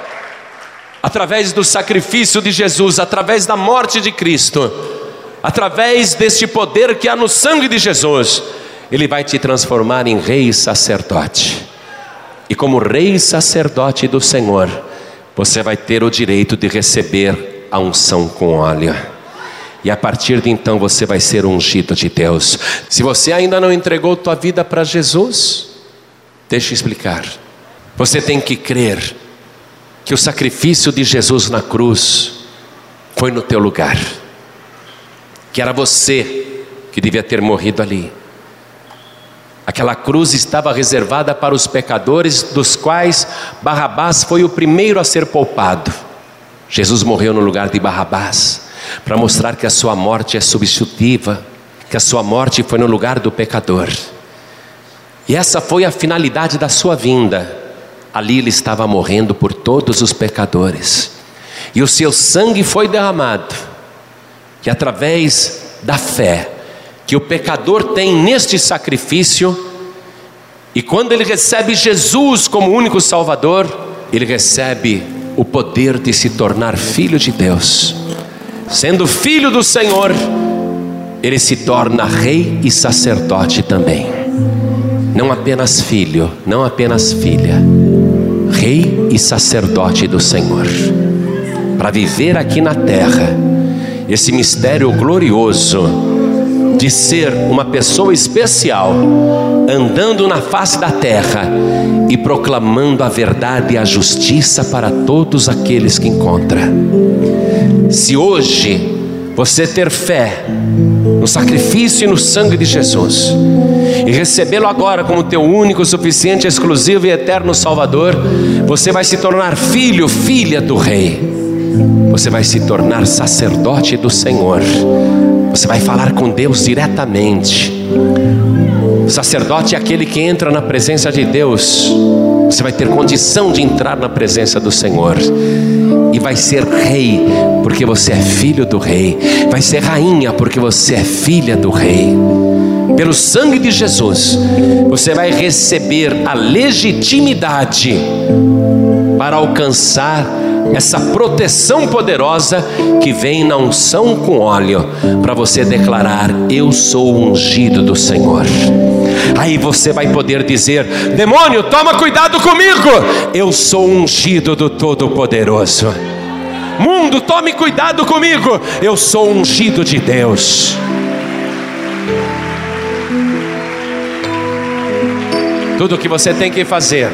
através do sacrifício de Jesus, através da morte de Cristo, através deste poder que há no sangue de Jesus, Ele vai te transformar em rei e sacerdote e como rei sacerdote do Senhor, você vai ter o direito de receber a unção com óleo. E a partir de então você vai ser ungido de Deus. Se você ainda não entregou tua vida para Jesus, deixa eu explicar. Você tem que crer que o sacrifício de Jesus na cruz foi no teu lugar. Que era você que devia ter morrido ali. Aquela cruz estava reservada para os pecadores, dos quais Barrabás foi o primeiro a ser poupado. Jesus morreu no lugar de Barrabás, para mostrar que a sua morte é substitutiva, que a sua morte foi no lugar do pecador. E essa foi a finalidade da sua vinda. Ali ele estava morrendo por todos os pecadores. E o seu sangue foi derramado. E através da fé, que o pecador tem neste sacrifício, e quando ele recebe Jesus como único Salvador, ele recebe o poder de se tornar filho de Deus. Sendo filho do Senhor, ele se torna rei e sacerdote também. Não apenas filho, não apenas filha, rei e sacerdote do Senhor. Para viver aqui na terra, esse mistério glorioso de ser uma pessoa especial, andando na face da terra e proclamando a verdade e a justiça para todos aqueles que encontra. Se hoje você ter fé no sacrifício e no sangue de Jesus e recebê-lo agora como teu único, suficiente, exclusivo e eterno Salvador, você vai se tornar filho, filha do Rei. Você vai se tornar sacerdote do Senhor você vai falar com Deus diretamente. O sacerdote é aquele que entra na presença de Deus. Você vai ter condição de entrar na presença do Senhor. E vai ser rei, porque você é filho do rei. Vai ser rainha, porque você é filha do rei. Pelo sangue de Jesus, você vai receber a legitimidade para alcançar essa proteção poderosa que vem na unção com óleo, para você declarar: Eu sou ungido do Senhor. Aí você vai poder dizer: Demônio, toma cuidado comigo, eu sou ungido do Todo-Poderoso. Mundo, tome cuidado comigo, eu sou ungido de Deus. Tudo o que você tem que fazer,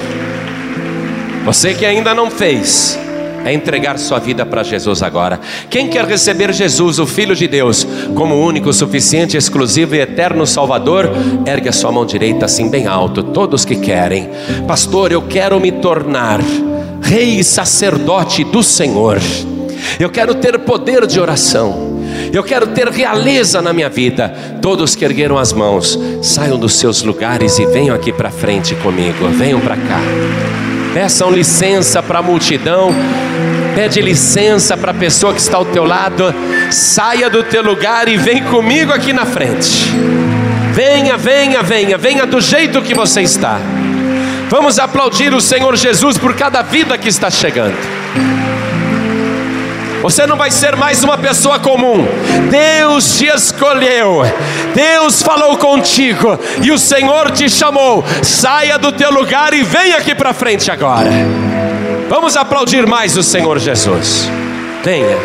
você que ainda não fez, é entregar sua vida para Jesus agora. Quem quer receber Jesus, o Filho de Deus, como único, suficiente, exclusivo e eterno Salvador, ergue a sua mão direita assim bem alto. Todos que querem, Pastor, eu quero me tornar rei e sacerdote do Senhor. Eu quero ter poder de oração. Eu quero ter realeza na minha vida. Todos que ergueram as mãos, saiam dos seus lugares e venham aqui para frente comigo. Venham para cá. Peçam licença para a multidão. Pede licença para a pessoa que está ao teu lado. Saia do teu lugar e vem comigo aqui na frente. Venha, venha, venha, venha do jeito que você está. Vamos aplaudir o Senhor Jesus por cada vida que está chegando. Você não vai ser mais uma pessoa comum. Deus te escolheu. Deus falou contigo e o Senhor te chamou. Saia do teu lugar e venha aqui para frente agora. Vamos aplaudir mais o Senhor Jesus. Venha.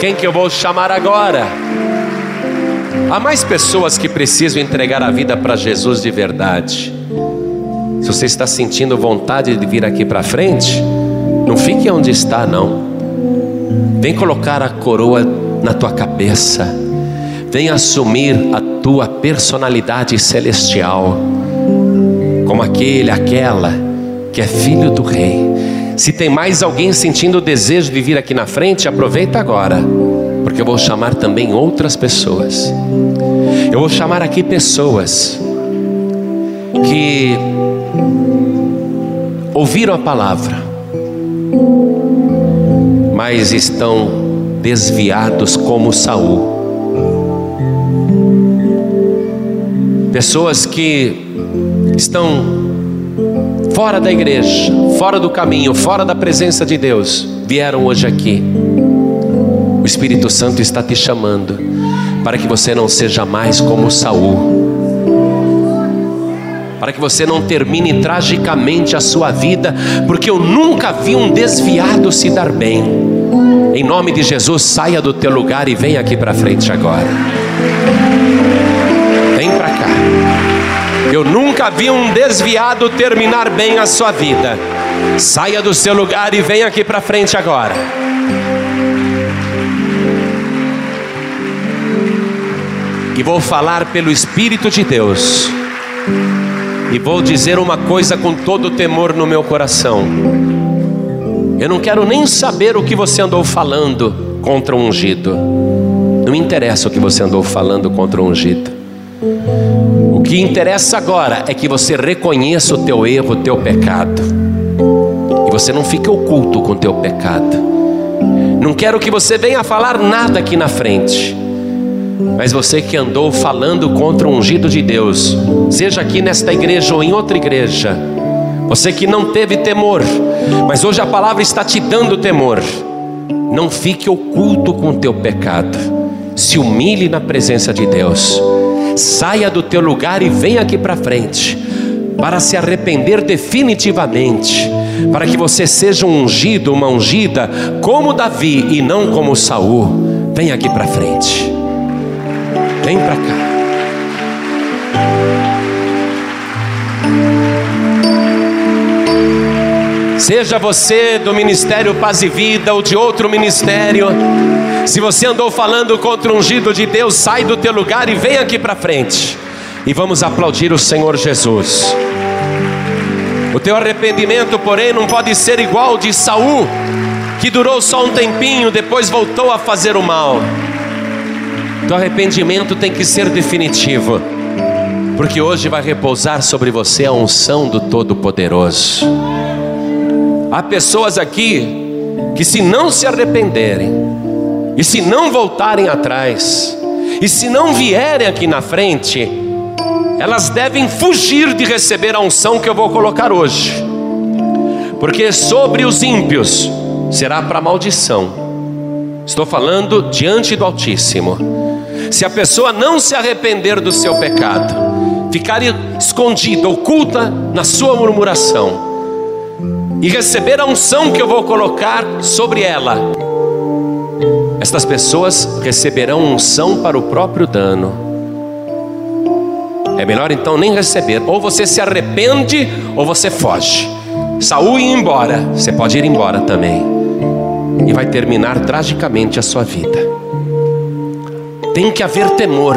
Quem que eu vou chamar agora? Há mais pessoas que precisam entregar a vida para Jesus de verdade. Se você está sentindo vontade de vir aqui para frente, não fique onde está, não. Vem colocar a coroa na tua cabeça. Vem assumir a tua personalidade celestial, como aquele, aquela que é filho do Rei. Se tem mais alguém sentindo o desejo de vir aqui na frente, aproveita agora, porque eu vou chamar também outras pessoas. Eu vou chamar aqui pessoas que ouviram a palavra, mas estão desviados como Saul. Pessoas que estão fora da igreja, fora do caminho, fora da presença de Deus, vieram hoje aqui. O Espírito Santo está te chamando para que você não seja mais como Saul para que você não termine tragicamente a sua vida, porque eu nunca vi um desviado se dar bem. Em nome de Jesus, saia do teu lugar e venha aqui para frente agora. Vem para cá. Eu nunca vi um desviado terminar bem a sua vida. Saia do seu lugar e venha aqui para frente agora. E vou falar pelo Espírito de Deus e vou dizer uma coisa com todo temor no meu coração. Eu não quero nem saber o que você andou falando contra o ungido. Não me interessa o que você andou falando contra o ungido. O que interessa agora é que você reconheça o teu erro, o teu pecado. E você não fique oculto com o teu pecado. Não quero que você venha falar nada aqui na frente. Mas você que andou falando contra o ungido de Deus, seja aqui nesta igreja ou em outra igreja, você que não teve temor, mas hoje a palavra está te dando temor, não fique oculto com o teu pecado, se humilhe na presença de Deus, saia do teu lugar e venha aqui para frente, para se arrepender definitivamente, para que você seja um ungido, uma ungida, como Davi e não como Saul. Venha aqui para frente. Vem para cá. Seja você do ministério Paz e Vida ou de outro ministério, se você andou falando contra o ungido de Deus, sai do teu lugar e vem aqui para frente. E vamos aplaudir o Senhor Jesus. O teu arrependimento, porém, não pode ser igual de Saul, que durou só um tempinho, depois voltou a fazer o mal. Teu arrependimento tem que ser definitivo, porque hoje vai repousar sobre você a unção do Todo-Poderoso. Há pessoas aqui que, se não se arrependerem, e se não voltarem atrás, e se não vierem aqui na frente, elas devem fugir de receber a unção que eu vou colocar hoje, porque sobre os ímpios será para maldição. Estou falando diante do Altíssimo. Se a pessoa não se arrepender do seu pecado, ficar escondida, oculta na sua murmuração, e receber a unção que eu vou colocar sobre ela, estas pessoas receberão unção para o próprio dano. É melhor então nem receber, ou você se arrepende ou você foge. Saúl ir embora, você pode ir embora também, e vai terminar tragicamente a sua vida tem que haver temor.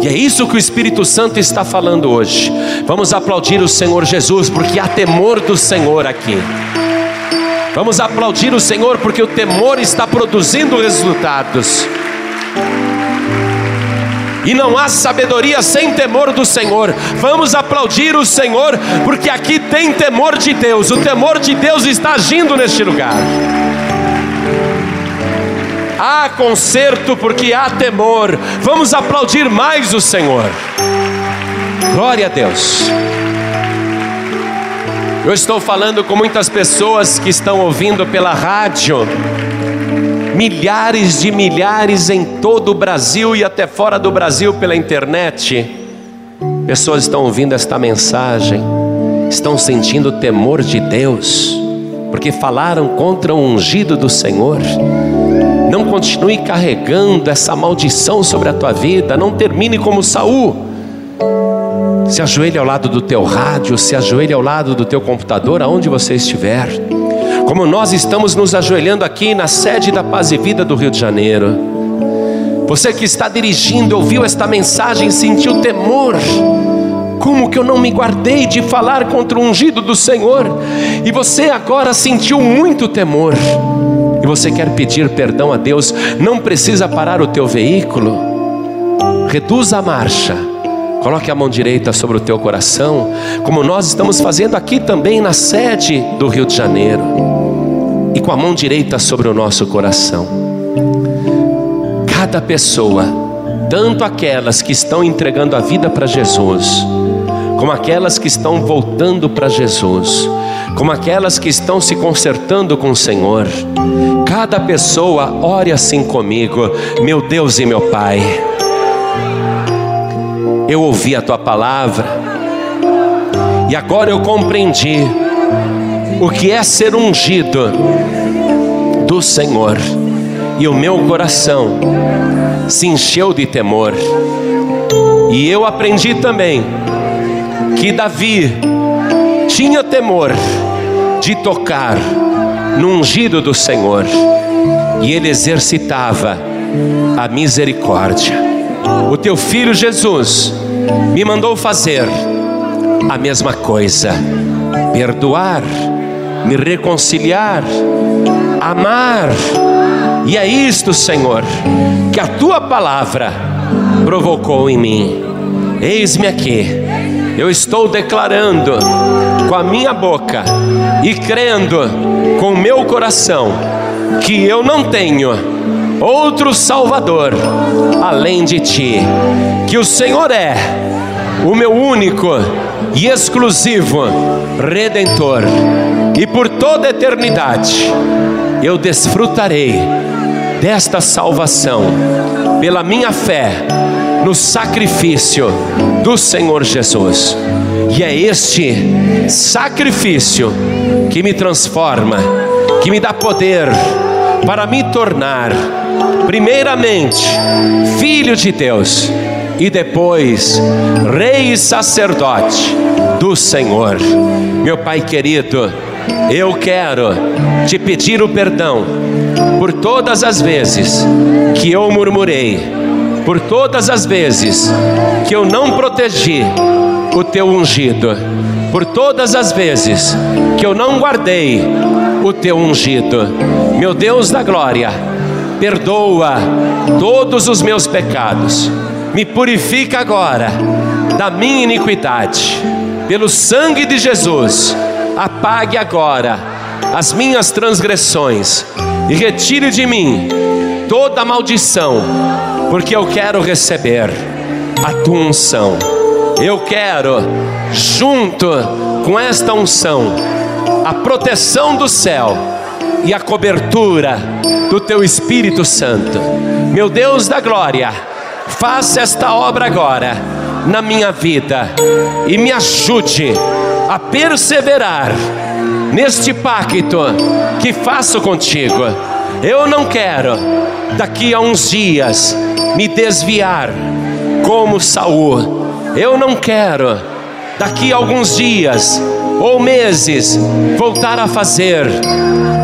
E é isso que o Espírito Santo está falando hoje. Vamos aplaudir o Senhor Jesus, porque há temor do Senhor aqui. Vamos aplaudir o Senhor, porque o temor está produzindo resultados. E não há sabedoria sem temor do Senhor. Vamos aplaudir o Senhor, porque aqui tem temor de Deus. O temor de Deus está agindo neste lugar. Há conserto porque há temor. Vamos aplaudir mais o Senhor. Glória a Deus. Eu estou falando com muitas pessoas que estão ouvindo pela rádio, milhares de milhares em todo o Brasil e até fora do Brasil pela internet. Pessoas estão ouvindo esta mensagem, estão sentindo o temor de Deus, porque falaram contra o ungido do Senhor. Não continue carregando essa maldição sobre a tua vida, não termine como Saul se ajoelhe ao lado do teu rádio, se ajoelhe ao lado do teu computador, aonde você estiver. Como nós estamos nos ajoelhando aqui na sede da Paz e Vida do Rio de Janeiro. Você que está dirigindo, ouviu esta mensagem, sentiu temor. Como que eu não me guardei de falar contra o ungido do Senhor? E você agora sentiu muito temor. Você quer pedir perdão a Deus, não precisa parar o teu veículo. Reduza a marcha Coloque a mão direita sobre o teu coração, como nós estamos fazendo aqui também na sede do Rio de Janeiro. E com a mão direita sobre o nosso coração. Cada pessoa, tanto aquelas que estão entregando a vida para Jesus, como aquelas que estão voltando para Jesus, como aquelas que estão se consertando com o Senhor. Cada pessoa ore assim comigo, meu Deus e meu Pai eu ouvi a tua palavra e agora eu compreendi o que é ser ungido do Senhor, e o meu coração se encheu de temor. E eu aprendi também que Davi tinha temor de tocar no ungido do Senhor, e ele exercitava a misericórdia. O teu filho Jesus me mandou fazer a mesma coisa: perdoar, me reconciliar, amar. E é isto, Senhor, que a tua palavra provocou em mim. Eis-me aqui, eu estou declarando com a minha boca e crendo com o meu coração que eu não tenho outro Salvador além de ti, que o Senhor é o meu único e exclusivo Redentor, e por toda a eternidade eu desfrutarei desta salvação pela minha fé no sacrifício do Senhor Jesus. E é este sacrifício que me transforma, que me dá poder para me tornar primeiramente filho de Deus e depois rei e sacerdote do Senhor. Meu Pai querido, eu quero te pedir o perdão por todas as vezes que eu murmurei, por todas as vezes que eu não protegi o teu ungido, por todas as vezes que eu não guardei o teu ungido. Meu Deus da glória, perdoa todos os meus pecados, me purifica agora da minha iniquidade, pelo sangue de Jesus, apague agora as minhas transgressões e retire de mim toda maldição, porque eu quero receber a tua unção. Eu quero, junto com esta unção, a proteção do céu e a cobertura do teu Espírito Santo. Meu Deus da glória, faça esta obra agora na minha vida e me ajude a perseverar neste pacto que faço contigo. Eu não quero daqui a uns dias me desviar como Saul. Eu não quero daqui a alguns dias ou meses voltar a fazer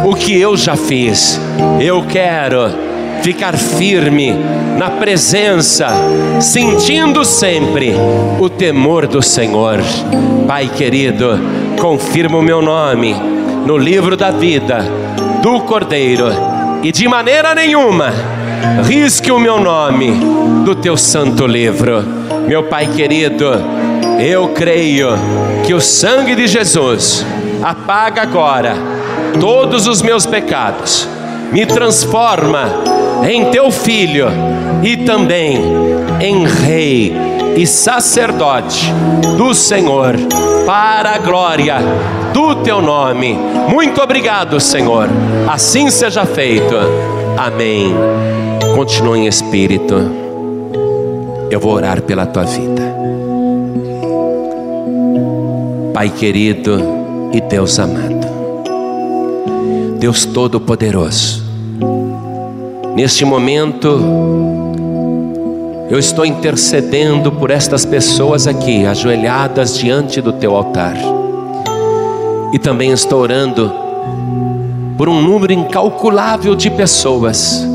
o que eu já fiz. Eu quero ficar firme na presença, sentindo sempre o temor do Senhor. Pai querido, confirma o meu nome no livro da vida do Cordeiro e de maneira nenhuma risque o meu nome do teu santo livro. Meu Pai querido, eu creio que o sangue de Jesus apaga agora todos os meus pecados, me transforma em teu filho e também em rei e sacerdote do Senhor, para a glória do teu nome. Muito obrigado, Senhor. Assim seja feito. Amém. Continue em espírito. Eu vou orar pela tua vida. Pai querido e Deus amado. Deus Todo-Poderoso. Neste momento, eu estou intercedendo por estas pessoas aqui, ajoelhadas diante do teu altar. E também estou orando por um número incalculável de pessoas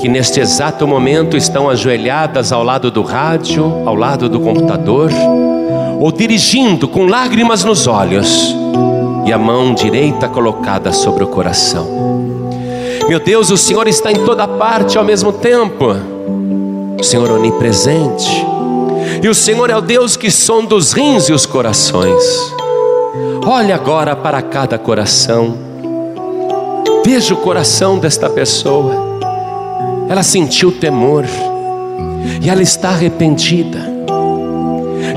que neste exato momento estão ajoelhadas ao lado do rádio, ao lado do computador, ou dirigindo com lágrimas nos olhos a mão direita colocada sobre o coração. Meu Deus, o Senhor está em toda parte ao mesmo tempo. O Senhor é onipresente. E o Senhor é o Deus que sonda os rins e os corações. Olhe agora para cada coração. Veja o coração desta pessoa. Ela sentiu temor. E ela está arrependida.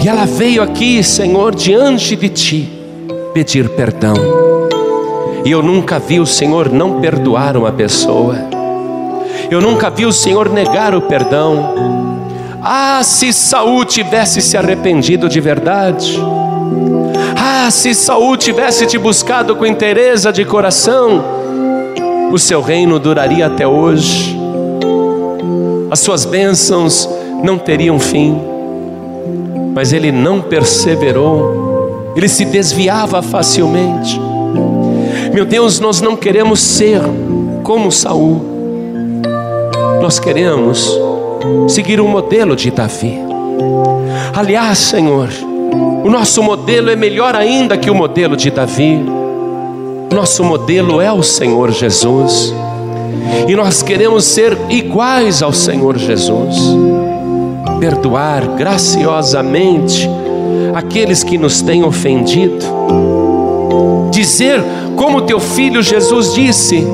E ela veio aqui, Senhor, diante de ti, pedir perdão. E eu nunca vi o Senhor não perdoar uma pessoa. Eu nunca vi o Senhor negar o perdão. Ah, se Saul tivesse se arrependido de verdade. Ah, se Saul tivesse te buscado com interesse de coração, o seu reino duraria até hoje. As suas bênçãos não teriam fim. Mas ele não perseverou. Ele se desviava facilmente. Meu Deus, nós não queremos ser como Saul nós queremos seguir o modelo de Davi. Aliás, Senhor, o nosso modelo é melhor ainda que o modelo de Davi. Nosso modelo é o Senhor Jesus. E nós queremos ser iguais ao Senhor Jesus. Perdoar graciosamente aqueles que nos têm ofendido. Dizer como teu filho Jesus disse: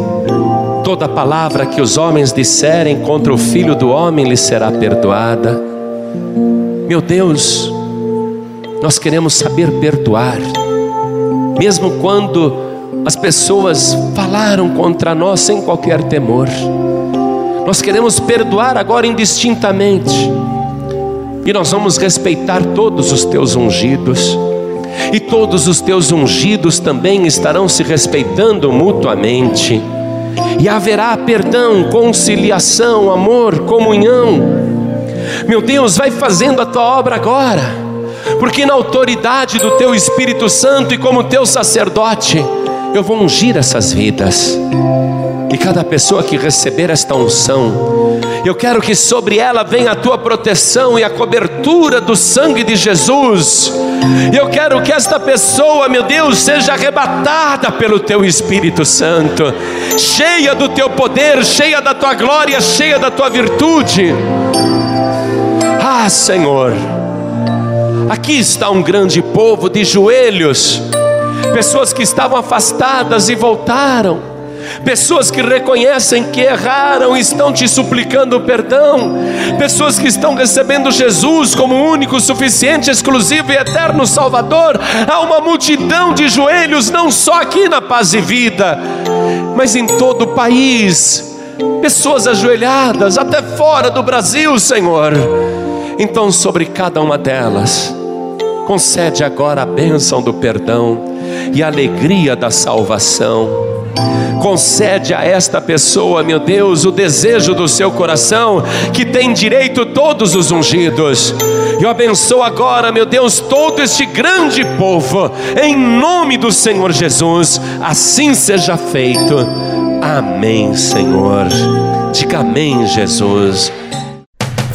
Toda palavra que os homens disserem contra o filho do homem lhe será perdoada. Meu Deus, nós queremos saber perdoar, mesmo quando as pessoas falaram contra nós sem qualquer temor. Nós queremos perdoar agora indistintamente, e nós vamos respeitar todos os teus ungidos, e todos os teus ungidos também estarão se respeitando mutuamente e haverá perdão, conciliação, amor, comunhão. Meu Deus, vai fazendo a tua obra agora, porque na autoridade do teu Espírito Santo e como teu sacerdote, eu vou ungir essas vidas. E cada pessoa que receber esta unção, eu quero que sobre ela venha a tua proteção e a cobertura do sangue de Jesus. Eu quero que esta pessoa, meu Deus, seja arrebatada pelo teu Espírito Santo, cheia do teu poder, cheia da tua glória, cheia da tua virtude. Ah, Senhor, aqui está um grande povo de joelhos, pessoas que estavam afastadas e voltaram pessoas que reconhecem que erraram e estão te suplicando perdão, pessoas que estão recebendo Jesus como único, suficiente, exclusivo e eterno Salvador. Há uma multidão de joelhos, não só aqui na Paz e Vida, mas em todo o país, pessoas ajoelhadas, até fora do Brasil, Senhor. Então, sobre cada uma delas, concede agora a bênção do perdão e a alegria da salvação Concede a esta pessoa, meu Deus, o desejo do seu coração, que tem direito todos os ungidos. Eu abençoo agora, meu Deus, todo este grande povo, em nome do Senhor Jesus. Assim seja feito. Amém, Senhor. Diga amém, Jesus.